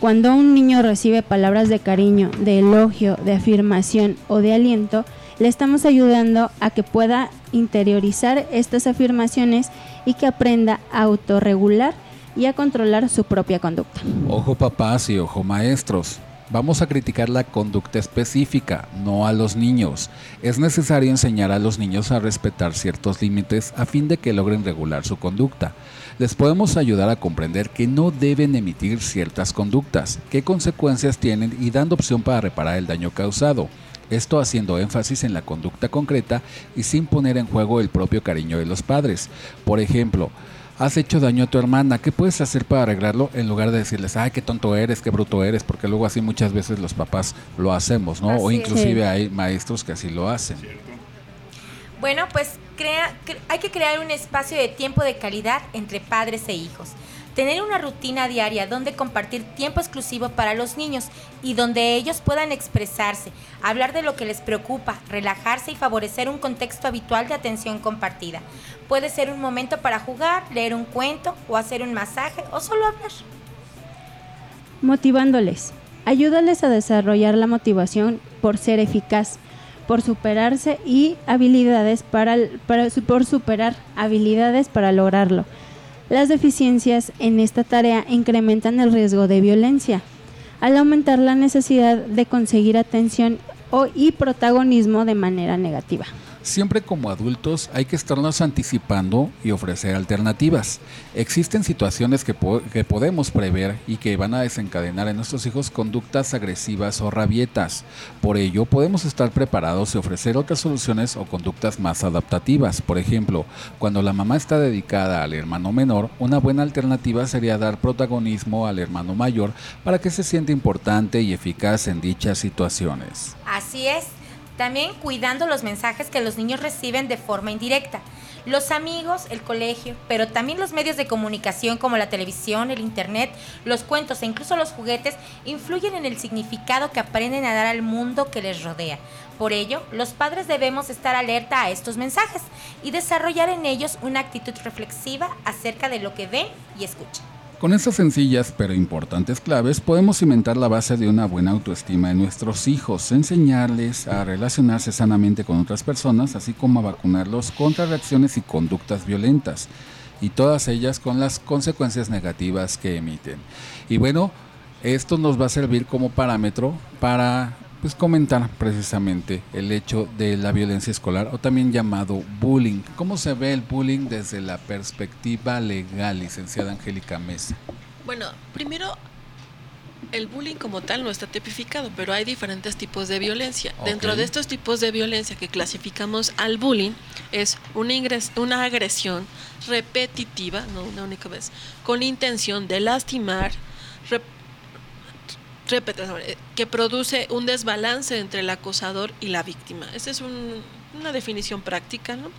Cuando un niño recibe palabras de cariño, de elogio, de afirmación o de aliento, le estamos ayudando a que pueda interiorizar estas afirmaciones y que aprenda a autorregular y a controlar su propia conducta. Ojo papás y ojo maestros. Vamos a criticar la conducta específica, no a los niños. Es necesario enseñar a los niños a respetar ciertos límites a fin de que logren regular su conducta. Les podemos ayudar a comprender que no deben emitir ciertas conductas, qué consecuencias tienen y dando opción para reparar el daño causado. Esto haciendo énfasis en la conducta concreta y sin poner en juego el propio cariño de los padres. Por ejemplo, has hecho daño a tu hermana, ¿qué puedes hacer para arreglarlo? En lugar de decirles, ay, qué tonto eres, qué bruto eres, porque luego así muchas veces los papás lo hacemos, ¿no? o Así inclusive hay maestros que así lo hacen. Bueno, pues crea, cre- hay que crear un espacio de tiempo de calidad entre padres e hijos. Tener una rutina diaria donde compartir tiempo exclusivo para los niños y donde ellos puedan expresarse, hablar de lo que les preocupa, relajarse y favorecer un contexto habitual de atención compartida. Puede ser un momento para jugar, leer un cuento o hacer un masaje o solo hablar. motivándoles. Ayúdales a desarrollar la motivación por ser eficaz, por superarse y habilidades para, para por superar habilidades para lograrlo. Las deficiencias en esta tarea incrementan el riesgo de violencia, al aumentar la necesidad de conseguir atención o, y protagonismo de manera negativa. Siempre como adultos hay que estarnos anticipando y ofrecer alternativas. Existen situaciones que, po- que podemos prever y que van a desencadenar en nuestros hijos conductas agresivas o rabietas. Por ello, podemos estar preparados y ofrecer otras soluciones o conductas más adaptativas. Por ejemplo, cuando la mamá está dedicada al hermano menor, una buena alternativa sería dar protagonismo al hermano mayor para que se sienta importante y eficaz en dichas situaciones. Así es. También cuidando los mensajes que los niños reciben de forma indirecta. Los amigos, el colegio, pero también los medios de comunicación como la televisión, el internet, los cuentos e incluso los juguetes influyen en el significado que aprenden a dar al mundo que les rodea. Por ello, los padres debemos estar alerta a estos mensajes y desarrollar en ellos una actitud reflexiva acerca de lo que ven y escuchan. Con estas sencillas pero importantes claves podemos cimentar la base de una buena autoestima en nuestros hijos, enseñarles a relacionarse sanamente con otras personas, así como a vacunarlos contra reacciones y conductas violentas, y todas ellas con las consecuencias negativas que emiten. Y bueno, esto nos va a servir como parámetro para pues, comentar precisamente el hecho de la violencia escolar o también llamado bullying. ¿Cómo se ve el bullying desde la perspectiva legal, licenciada Angélica Mesa? Bueno, primero, el bullying como tal no está tipificado, pero hay diferentes tipos de violencia. Dentro de estos tipos de violencia que clasificamos al bullying es una, ingres- una agresión repetitiva, no una única vez, con intención de lastimar, que produce un desbalance entre el acosador y la víctima. Esa es un- una definición práctica, ¿no?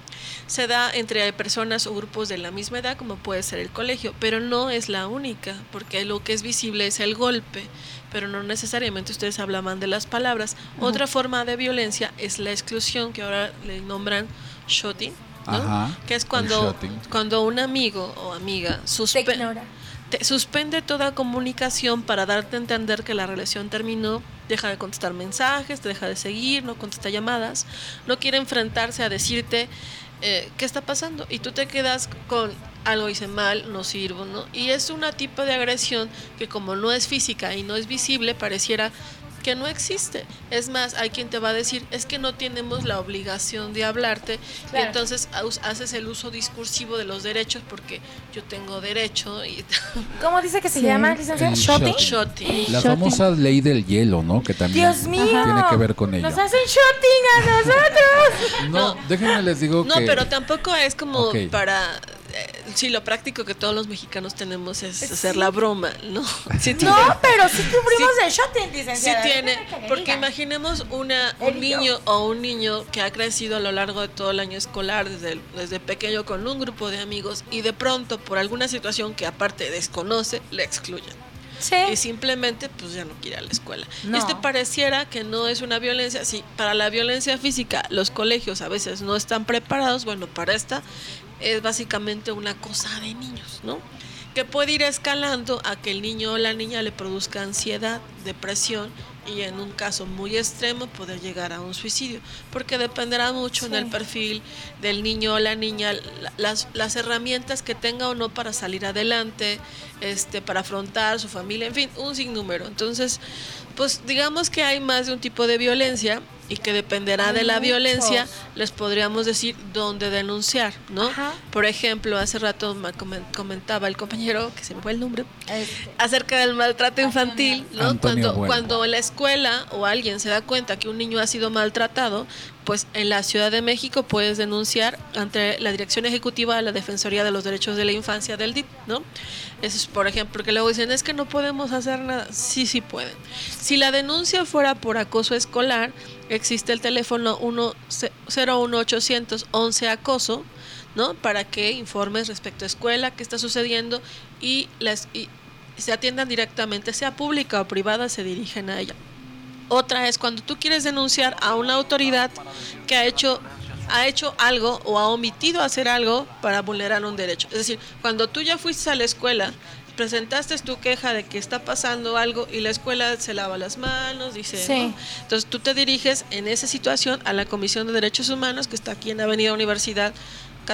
Se da entre personas o grupos de la misma edad, como puede ser el colegio, pero no es la única, porque lo que es visible es el golpe, pero no necesariamente ustedes hablaban de las palabras. Otra forma de violencia es la exclusión, que ahora le nombran shooting, ¿no? Ajá, que es cuando, cuando un amigo o amiga Se suspe- ignora. Te suspende toda comunicación para darte a entender que la relación terminó, deja de contestar mensajes, te deja de seguir, no contesta llamadas, no quiere enfrentarse a decirte eh, qué está pasando y tú te quedas con algo hice mal, no sirvo, ¿no? Y es una tipo de agresión que como no es física y no es visible, pareciera que no existe. Es más, hay quien te va a decir, es que no tenemos la obligación de hablarte y entonces haces el uso discursivo de los derechos porque yo tengo derecho y [laughs] ¿Cómo dice que se Sí. llama, licenciada? Shotting. shotting. La Shotting. famosa ley del hielo, ¿no? Que también Dios mío. tiene que ver con ello. Nos hacen shotting a nosotros. No, déjenme les digo No, que pero tampoco es como Ok. para... eh, sí, lo práctico que todos los mexicanos tenemos es Sí. hacer la broma, ¿no? [laughs] Sí tiene- No, pero sí sufrimos Sí. de shotting, Sí licenciada. tiene, que le porque imaginemos una, un niño o un niño que ha crecido a lo largo de todo el año escolar, desde, el- desde pequeño con un grupo de amigos y de pronto por alguna situación que aparte desconoce, le excluyen. Sí. Y simplemente pues ya no quiere ir a la escuela. No. Este pareciera que no es una violencia, sí, para la violencia física los colegios a veces no están preparados, bueno, para esta es básicamente una cosa de niños, ¿no? Que puede ir escalando a que el niño o la niña le produzca ansiedad, depresión y en un caso muy extremo poder llegar a un suicidio, porque dependerá mucho en el perfil del niño o la niña, la- las, las herramientas que tenga o no para salir adelante, este, para afrontar su familia, en fin, un sinnúmero. Entonces, pues digamos que hay más de un tipo de violencia y que dependerá Hay de la muchos. violencia, les podríamos decir dónde denunciar, ¿no? Ajá. Por ejemplo, hace rato me comen- comentaba el compañero, que se me fue el nombre, Este, acerca del maltrato infantil, ¿no? Antonio Cuando, Bueno. cuando la escuela o alguien se da cuenta que un niño ha sido maltratado, pues en la Ciudad de México puedes denunciar ante la Dirección Ejecutiva de la Defensoría de los Derechos de la Infancia del DIP, ¿no? Eso es, por ejemplo, porque luego dicen, es que no podemos hacer nada. Sí, sí pueden. Si la denuncia fuera por acoso escolar, existe el teléfono 1 01800 11 acoso, ¿no? Para que informes respecto a escuela, qué está sucediendo y las y se atiendan directamente, sea pública o privada, se dirigen a ella. Otra es cuando tú quieres denunciar a una autoridad que ha hecho ha hecho algo o ha omitido hacer algo para vulnerar un derecho. Es decir, cuando tú ya fuiste a la escuela, presentaste tu queja de que está pasando algo y la escuela se lava las manos, dice, Sí. ¿no? entonces tú te diriges en esa situación a la Comisión de Derechos Humanos que está aquí en Avenida Universidad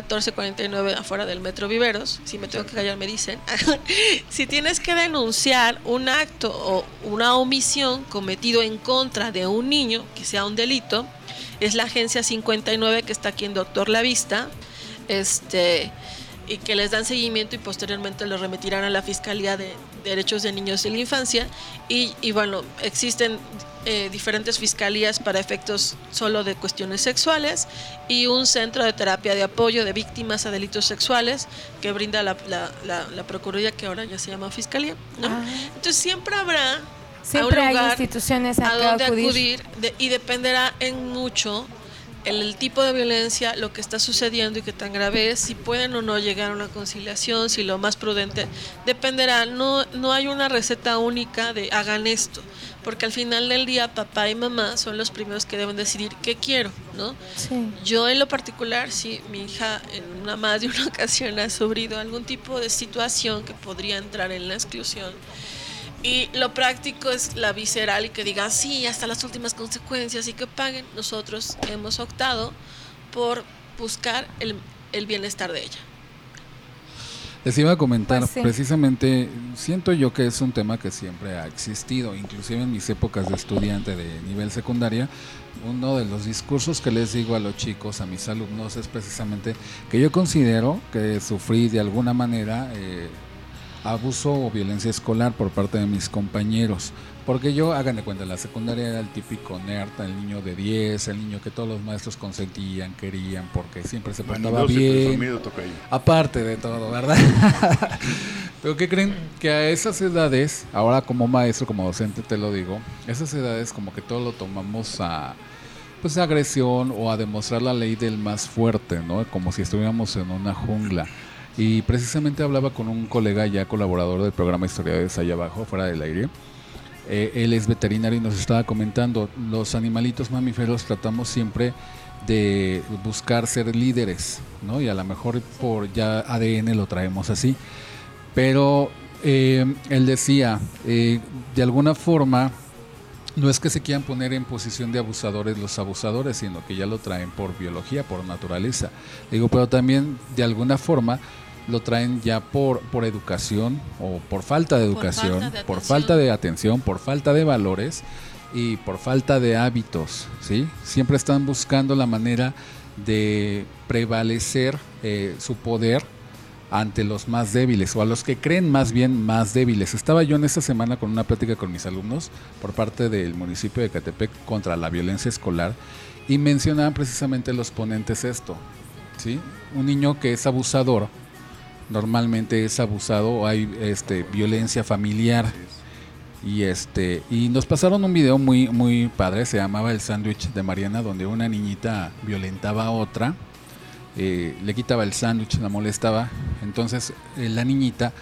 1449 afuera del Metro Viveros, si me tengo que callar me dicen, [laughs] si tienes que denunciar un acto o una omisión cometido en contra de un niño, que sea un delito, es la agencia 59 que está aquí en Doctor La Vista, este y que les dan seguimiento y posteriormente lo remitirán a la Fiscalía de Derechos de Niños y la Infancia. Y, y bueno, existen eh, diferentes fiscalías para efectos solo de cuestiones sexuales y un centro de terapia de apoyo de víctimas a delitos sexuales que brinda la, la, la- la Procuraduría, que ahora ya se llama Fiscalía. ¿no? Ah. Entonces siempre habrá Siempre a un hay lugar instituciones a, a que dónde acudir. acudir, de- y dependerá en mucho el, el tipo de violencia, lo que está sucediendo y qué tan grave es, si pueden o no llegar a una conciliación, si lo más prudente dependerá. No, no hay una receta única de hagan esto, porque al final del día papá y mamá son los primeros que deben decidir qué quiero, ¿no? Sí. Yo en lo particular, sí, mi hija en una más de una [laughs] ocasión ha sufrido algún tipo de situación que podría entrar en la exclusión. Y lo práctico es la visceral y que diga sí hasta las últimas consecuencias y que paguen. Nosotros hemos optado por buscar el, el bienestar de ella. Les iba a comentar, Pues sí. precisamente, siento yo que es un tema que siempre ha existido, inclusive en mis épocas de estudiante de nivel secundaria, uno de los discursos que les digo a los chicos, a mis alumnos, es precisamente que yo considero que sufrí de alguna manera eh, abuso o violencia escolar por parte de mis compañeros. Porque yo, hagan de cuenta, la secundaria era el típico nerd, el niño de 10, el niño que todos los maestros consentían, querían, porque siempre se portaba bien. Aparte de todo, ¿verdad? [laughs] Pero ¿qué creen? Que a esas edades, ahora como maestro, como docente te lo digo, esas edades como que todo lo tomamos a pues a agresión o a demostrar la ley del más fuerte, ¿no? Como si estuviéramos en una jungla. Y precisamente hablaba con un colega ya colaborador del programa Historiadores allá abajo, fuera del aire. Eh, él es veterinario y nos estaba comentando, los animalitos mamíferos tratamos siempre de buscar ser líderes, ¿no? Y a lo mejor por ya ADN lo traemos así. Pero eh, él decía, eh, de alguna forma, no es que se quieran poner en posición de abusadores los abusadores, sino que ya lo traen por biología, por naturaleza. Digo, pero también de alguna forma lo traen ya por, por educación o por falta de Por educación, falta de por falta de atención, por falta de valores y por falta de hábitos, ¿sí? Siempre están buscando la manera de prevalecer eh, su poder ante los más débiles o a los que creen más bien más débiles. Estaba yo en esta semana con una plática con mis alumnos por parte del municipio de Catepec contra la violencia escolar y mencionaban precisamente los ponentes esto, ¿sí? Un niño que es abusador normalmente es abusado o hay este violencia familiar. Y este y nos pasaron un video muy muy padre se llamaba el sándwich de Mariana donde una niñita violentaba a otra eh, le quitaba el sándwich la molestaba. Entonces eh, la niñita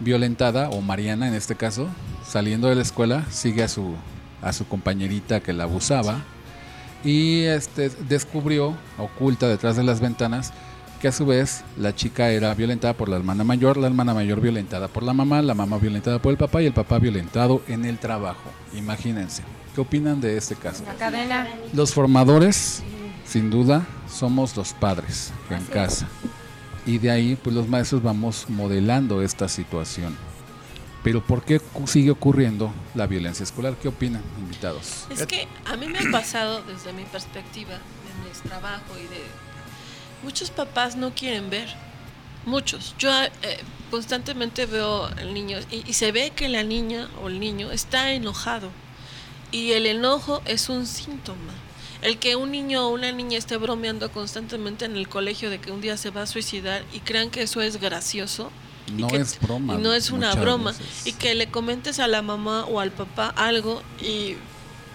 violentada o Mariana en este caso saliendo de la escuela sigue a su a su compañerita que la abusaba. Y este descubrió oculta detrás de las ventanas que a su vez la chica era violentada por la hermana mayor, la hermana mayor violentada por la mamá, la mamá violentada por el papá y el papá violentado en el trabajo. Imagínense. ¿Qué opinan de este caso? La cadena. Los formadores, sin duda, somos los padres en casa. Y de ahí, pues los maestros vamos modelando esta situación. Pero ¿por qué sigue ocurriendo la violencia escolar? ¿Qué opinan, invitados? Es que a mí me ha pasado desde mi perspectiva, de mi trabajo y de... Muchos papás no quieren ver. Muchos. Yo eh, constantemente veo al niño y, y se ve que la niña o el niño está enojado. Y el enojo es un síntoma. El que un niño o una niña esté bromeando constantemente en el colegio de que un día se va a suicidar y crean que eso es gracioso, No que- es broma. y no es una broma. veces. Y que le comentes a la mamá o al papá algo y.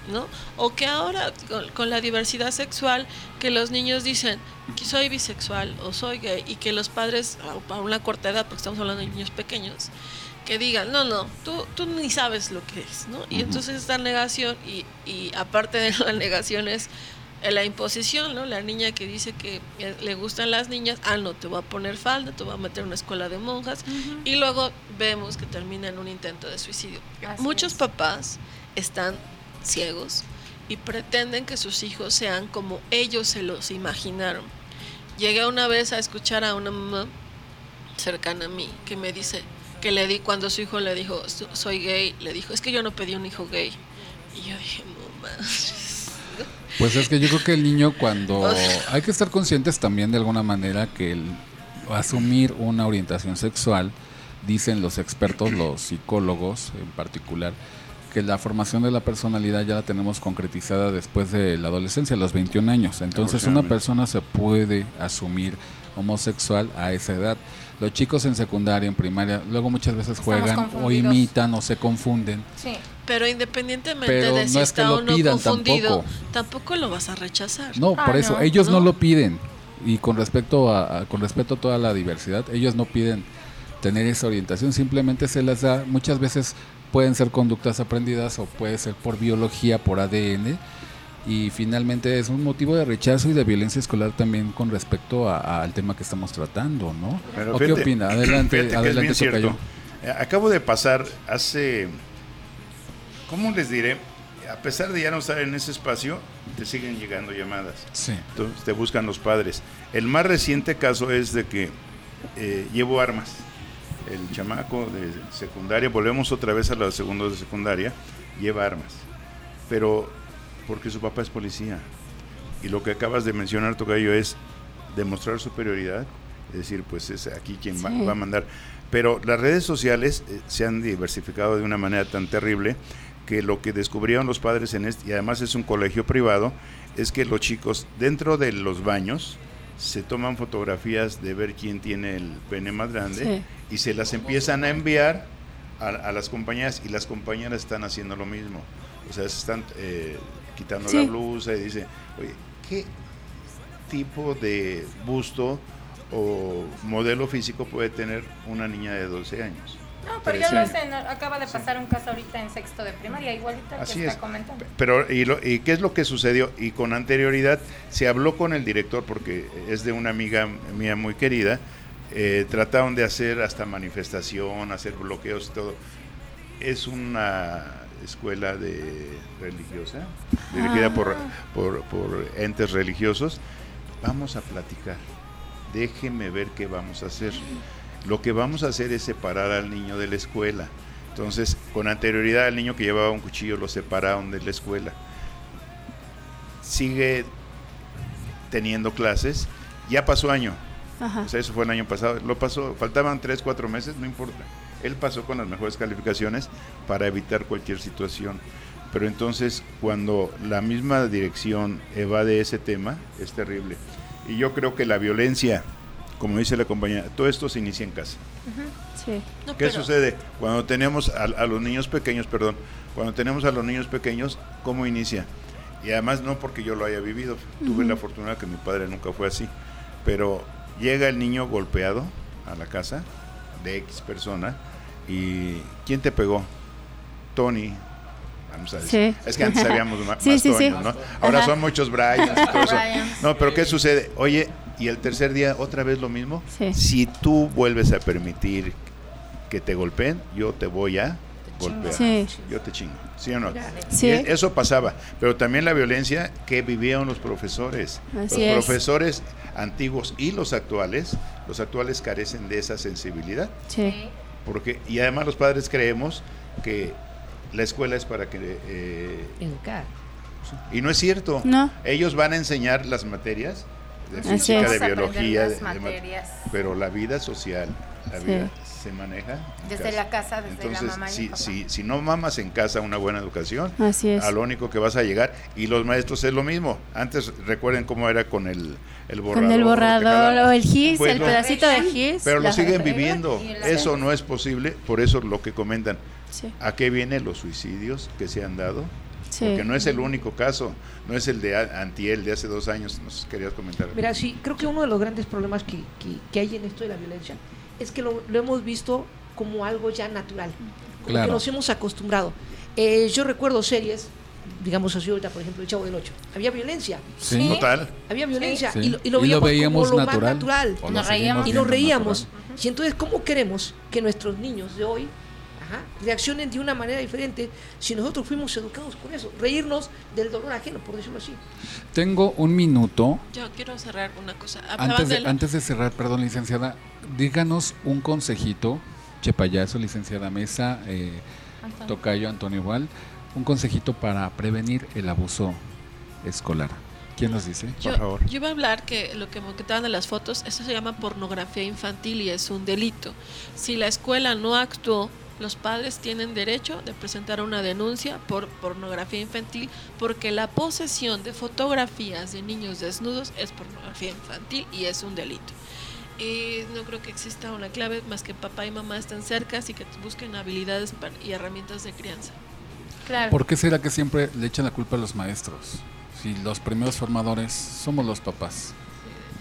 ¿No? O que ahora con, con la diversidad sexual, que los niños dicen que soy bisexual o soy gay y que los padres, a- una corta edad, porque estamos hablando de niños pequeños, que digan, no, no, tú, tú ni sabes lo que es, ¿no? Y entonces esta negación, y, y aparte de la [laughs] negación es eh, la imposición, ¿no? La niña que dice que eh, le gustan las niñas, ah, no, te voy a poner falda, te voy a meter en una escuela de monjas, y luego vemos que termina en un intento de suicidio. Así Muchos es. papás están ciegos y pretenden que sus hijos sean como ellos se los imaginaron. Llegué una vez a escuchar a una mamá cercana a mí que me dice que le di cuando su hijo le dijo "So- soy gay, le dijo es que yo no pedí un hijo gay. Y yo dije, no más. Pues es que yo creo que el niño cuando [laughs] O sea- hay que estar conscientes también de alguna manera que el asumir una orientación sexual, dicen los expertos, los psicólogos en particular, que la formación de la personalidad ya la tenemos concretizada después de la adolescencia, a los 21 años. Entonces una persona se puede asumir homosexual a esa edad. Los chicos en secundaria, en primaria, luego muchas veces juegan o imitan o se confunden. Sí. Pero independientemente Pero de si no es que está lo o no pidan confundido, tampoco. tampoco lo vas a rechazar. No, Ah, por eso, no. ellos no. No. lo piden. Y con respecto a, a- con respeto a toda la diversidad, ellos no piden tener esa orientación, simplemente se las da, muchas veces pueden ser conductas aprendidas o puede ser por biología, por ADN, y finalmente es un motivo de rechazo y de violencia escolar también con respecto al tema que estamos tratando, ¿no? Pero ¿O qué opina? Adelante, es adelante, bien cierto. Tocayo. Eh, Acabo de pasar hace, ¿cómo les diré? A pesar de ya no estar en ese espacio, te siguen llegando llamadas. Sí. Entonces te buscan los padres. El más reciente caso es de que eh, llevo armas. El chamaco de secundaria, volvemos otra vez a los segundos de secundaria, lleva armas. Pero porque su papá es policía. Y lo que acabas de mencionar, Tocayo, es demostrar superioridad. Es decir, pues es aquí quien va, va a mandar. Pero las redes sociales eh, se han diversificado de una manera tan terrible que lo que descubrieron los padres en este, y además es un colegio privado, es que los chicos dentro de los baños se toman fotografías de ver quién tiene el pene más grande y se las empiezan a enviar a, a las compañeras y las compañeras están haciendo lo mismo. O sea, se están eh, quitando la blusa y dice, oye, ¿qué tipo de busto o modelo físico puede tener una niña de 12 años? No, pero yo 13 lo sé, no, acaba de pasar un caso ahorita en sexto de primaria, igualito Así que es. está comentando. Pero, ¿y, lo- ¿y qué es lo que sucedió? Y con anterioridad se habló con el director, porque es de una amiga mía muy querida, eh, trataron de hacer hasta manifestación, hacer bloqueos y todo. Es una escuela de religiosa, dirigida por, por, por entes religiosos. Vamos a platicar. Déjeme ver qué vamos a hacer. Lo que vamos a hacer es separar al niño de la escuela. Entonces, con anterioridad al niño que llevaba un cuchillo lo separaron de la escuela. Sigue teniendo clases. Ya pasó año. Ajá. O sea, eso fue el año pasado. Lo pasó, faltaban tres, cuatro meses, no importa. Él pasó con las mejores calificaciones para evitar cualquier situación. Pero entonces, cuando la misma dirección evade ese tema, es terrible. Y yo creo que la violencia, como dice la compañera, todo esto se inicia en casa. Sí. No, ¿Qué pero- sucede? Cuando tenemos a, a los niños pequeños, perdón, cuando tenemos a los niños pequeños, ¿cómo inicia? Y además no porque yo lo haya vivido, tuve la fortuna que mi padre nunca fue así, pero llega el niño golpeado a la casa de X persona y ¿quién te pegó? Tony. Vamos a decir. Sí. Es que antes habíamos [laughs] ma- más, Sí, sí, sí. ¿no? Ahora Ajá. son muchos Bryans y todo eso. [laughs] Bryans. No, pero ¿qué sucede? Oye, y el tercer día otra vez lo mismo. Sí. Si tú vuelves a permitir que te golpeen, yo te voy a golpear. Sí. Yo te chingo. ¿Sí o no? Sí. Es- eso pasaba. Pero también la violencia que vivían los profesores. Así los es. profesores antiguos y los actuales, los actuales carecen de esa sensibilidad. Sí. Porque, y además los padres creemos que la escuela es para que... eh, Educar. y no es cierto. No. Ellos van a enseñar las materias de física, de biología, de- de mat- materias. pero la vida social, la Sí. vida se maneja Desde la casa, desde la Entonces, mamá y el si, si, si no mamas en casa una buena educación, Así es. a lo único que vas a llegar, y los maestros es lo mismo. Antes recuerden cómo era con el, el borrador. Con el borrador o el gis, Pues el pedacito de gis. Pero lo la- siguen la- viviendo. Eso no es posible, por eso lo que comentan. Sí. ¿A qué vienen los suicidios que se han dado? Sí. Porque no es el único caso, no es el de Antiel de hace dos años, nos querías comentar. Mira, sí, creo que uno de los grandes problemas que, que- que hay en esto de la violencia es que lo, lo hemos visto como algo ya natural, como Claro. que nos hemos acostumbrado. Eh, yo recuerdo series, digamos así ahorita, por ejemplo, El Chavo del Ocho. Había violencia, Sí. Total. había violencia Sí. y, lo, y lo veíamos, veíamos como lo natural. más natural. lo Nos reíamos. Y nos reíamos. natural. Y entonces, ¿cómo queremos que nuestros niños de hoy ajá, reaccionen de una manera diferente si nosotros fuimos educados con eso? Reírnos del dolor ajeno, por decirlo así. Tengo un minuto. Yo quiero cerrar una cosa. Antes de, antes de cerrar, perdón, licenciada, díganos un consejito, Chepayazo, licenciada Mesa, eh, Antonio. Tocayo, Antonio igual, un consejito para prevenir el abuso escolar. ¿Quién nos dice? Yo, Por favor. yo iba a hablar que lo que me comentaban de las fotos, eso se llama pornografía infantil y es un delito. Si la escuela no actuó, los padres tienen derecho de presentar una denuncia por pornografía infantil porque la posesión de fotografías de niños desnudos es pornografía infantil y es un delito. Y no creo que exista una clave más que papá y mamá estén cerca y que busquen habilidades y herramientas de crianza. Claro. ¿Por qué será que siempre le echan la culpa a los maestros? Si los primeros formadores somos los papás.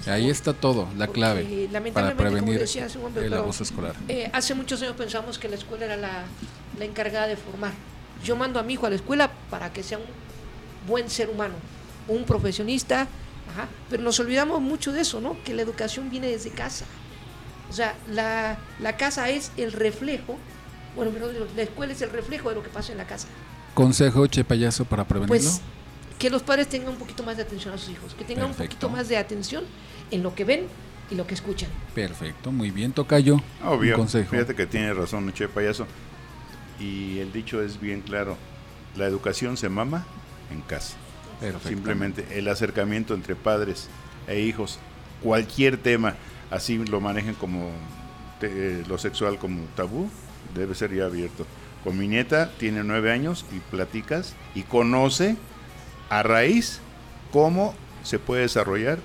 Ahí está todo, la clave para lamentablemente, prevenir decía momento, el abuso escolar. Eh, hace muchos años pensamos que la escuela era la, la encargada de formar. Yo mando a mi hijo a la escuela para que sea un buen ser humano, un profesionista, ajá, pero nos olvidamos mucho de eso, ¿no? Que la educación viene desde casa. O sea, la, la casa es el reflejo, bueno, la escuela es el reflejo de lo que pasa en la casa. Consejo Chepayazo para prevenirlo. Pues que los padres tengan un poquito más de atención a sus hijos, que tengan un Perfecto. poquito más de atención en lo que ven y lo que escuchan. Perfecto, muy bien, Tocayo. Obvio. Un consejo. Fíjate que tiene razón, Che Payaso. Y el dicho es bien claro. La educación se mama en casa. Perfecto. Simplemente el acercamiento entre padres e hijos, cualquier tema, así lo manejen como te- lo sexual como tabú, debe ser ya abierto. Con mi nieta, tiene nueve años y platicas y conoce a raíz cómo se puede desarrollar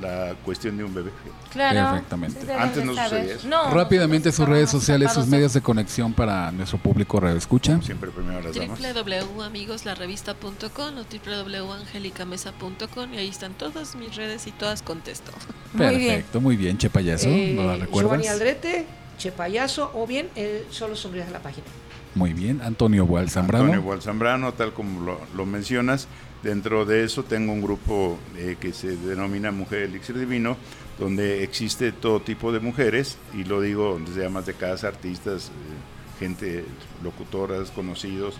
la cuestión de un bebé. Claro. Perfectamente. Sí, Antes de no sucedía eso. No, Rápidamente sus redes sociales, sus medios de conexión para nuestro público radio escucha. Siempre primero las damas. www.amigoslaRevista.com o www.angelicamesa.com y ahí están todas mis redes y todas contesto. Muy bien. Perfecto, muy bien, Chepayazo. Eh, ¿No la Giovanni recuerdas? Aldrete, Che Payaso o bien el Solo Sonrías a la página. Muy bien, Antonio Boal Zambrano. Antonio Boal Zambrano, tal como lo, lo mencionas. Dentro de eso tengo un grupo eh, que se denomina Mujer Elixir Divino, donde existe todo tipo de mujeres, y lo digo desde amas de casa, artistas, eh, gente, locutoras, conocidos,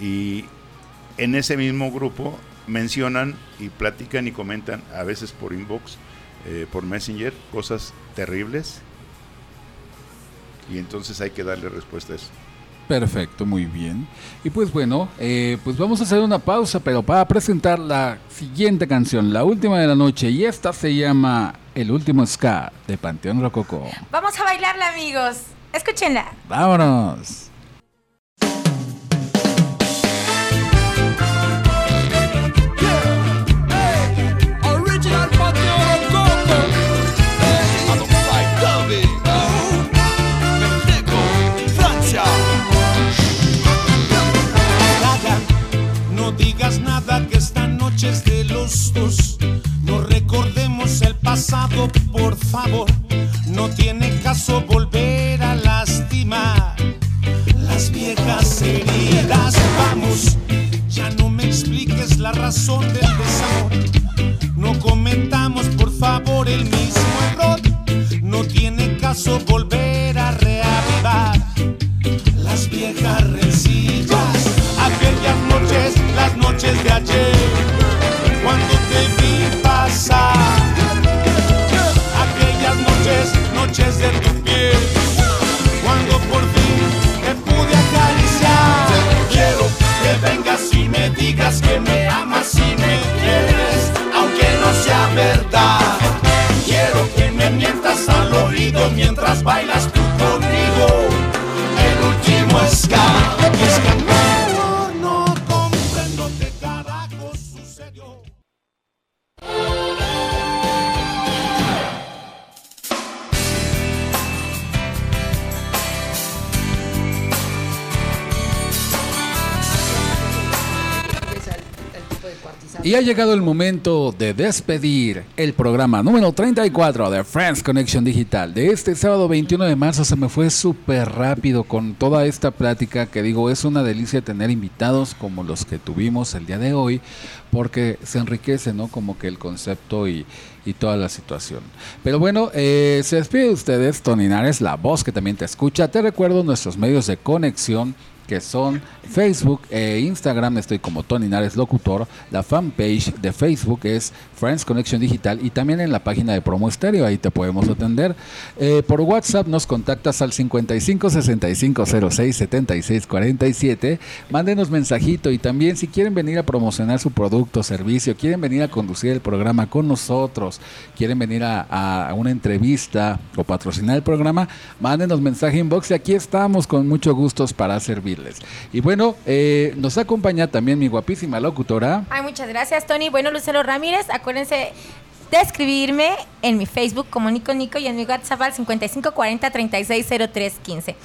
y en ese mismo grupo mencionan y platican y comentan, a veces por inbox, eh, por Messenger, cosas terribles, y entonces hay que darle respuesta a eso. Perfecto, muy bien. Y pues bueno, eh, pues vamos a hacer una pausa, pero para presentar la siguiente canción, la última de la noche, y esta se llama El último ska de Panteón Rococó. Vamos a bailarla, amigos. Escúchenla. Vámonos. No recordemos el pasado, por favor. No tiene caso volver a lastimar las viejas heridas. Vamos, ya no me expliques la razón del desamor. No cometamos, por favor, el mismo error. No tiene caso volver noches de tu piel, cuando por fin te pude acariciar. Quiero que vengas y me digas que me amas y ha llegado el momento de despedir el programa número 34 de Friends Connection Digital. De este sábado 21 de marzo se me fue súper rápido con toda esta plática que digo, es una delicia tener invitados como los que tuvimos el día de hoy, porque se enriquece, ¿no? Como que el concepto y, y toda la situación. Pero bueno, eh, se despide de ustedes, Tony Nares, la voz que también te escucha. Te recuerdo nuestros medios de conexión que son Facebook e Instagram, estoy como Tony Nares Locutor, la fanpage de Facebook es Friends Connection Digital y también en la página de Promo Estéreo, ahí te podemos atender. Eh, por WhatsApp nos contactas al 55 65 06 76 47, mándenos mensajito y también si quieren venir a promocionar su producto servicio, quieren venir a conducir el programa con nosotros, quieren venir a, a una entrevista o patrocinar el programa, mándenos mensaje inbox y aquí estamos con mucho gustos para Y bueno, eh, nos acompaña también mi guapísima locutora. Ay, muchas gracias, Tony. Bueno, Lucero Ramírez, acuérdense de escribirme en mi Facebook como Nico Nico y en mi WhatsApp al 5540 360315.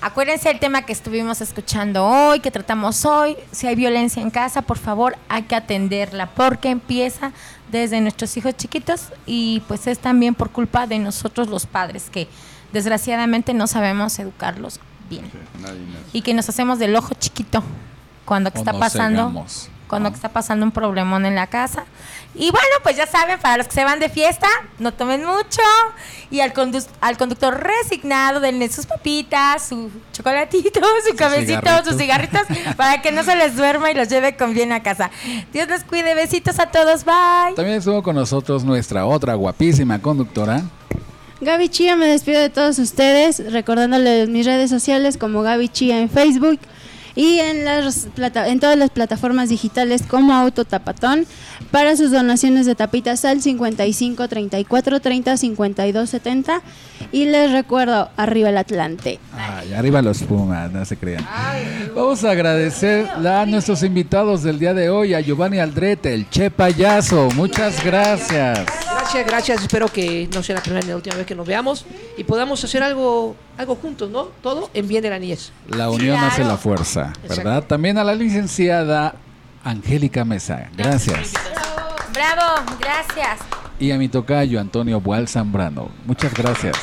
Acuérdense el tema que estuvimos escuchando hoy, que tratamos hoy. Si hay violencia en casa, por favor, hay que atenderla porque empieza desde nuestros hijos chiquitos y pues es también por culpa de nosotros los padres que desgraciadamente no sabemos educarlos bien Nadie más. y que nos hacemos del ojo chiquito cuando que O está pasando cegamos. cuando que está pasando un problemón en la casa y bueno pues ya saben para los que se van de fiesta no tomen mucho y al, condu- al conductor resignado denle sus papitas su chocolatito [laughs] su cafecito cigarritos. sus [laughs] cigarritos para que no se les duerma y los lleve con bien a casa Dios los cuide besitos a todos bye También estuvo con nosotros nuestra otra guapísima conductora. Gaby Chía, me despido de todos ustedes, recordándoles mis redes sociales como Gaby Chía en Facebook y en, las plata- en todas las plataformas digitales como Autotapatón para sus donaciones de tapitas al 55 34 30 52 70 y les recuerdo arriba el Atlante. Ay, arriba los Pumas, no se crean. Vamos a agradecer a nuestros invitados del día de hoy, a Giovanni Aldrete, el Che Payaso. Muchas gracias. Gracias, gracias. Espero que no sea la primera ni la última vez que nos veamos y podamos hacer algo, algo juntos, ¿no? Todo en bien de la niñez. La unión Claro. hace la fuerza, ¿verdad? También a la licenciada Angélica Mesa. Gracias. bravo gracias Y a mi tocayo Antonio Bual Zambrano. Muchas gracias.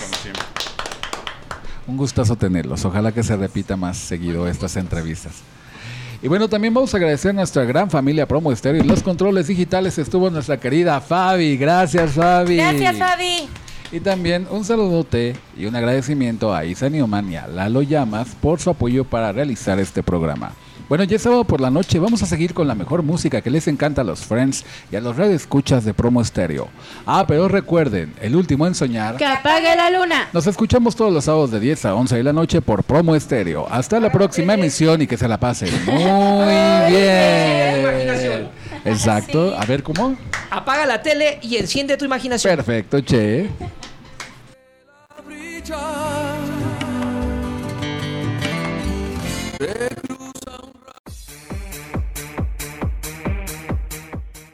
Un gustazo tenerlos. Ojalá que se repita más seguido estas entrevistas. Y bueno, también vamos a agradecer a nuestra gran familia Promo Estéreo. Y los controles digitales estuvo nuestra querida Fabi. Gracias, Fabi. Gracias, Fabi. Y también un saludote y un agradecimiento a Isa Newman y a Lalo Llamas por su apoyo para realizar este programa. Bueno, ya es sábado por la noche, vamos a seguir con la mejor música que les encanta a los friends y a los escuchas de Promo Estéreo. Ah, pero recuerden, el último en soñar. Que apague la luna. Nos escuchamos todos los sábados de 10 a 11 de la noche por Promo Estéreo. Hasta la próxima emisión y que se la pasen [laughs] muy bien. Exacto. A ver cómo. Apaga la tele y enciende tu imaginación. Perfecto, che.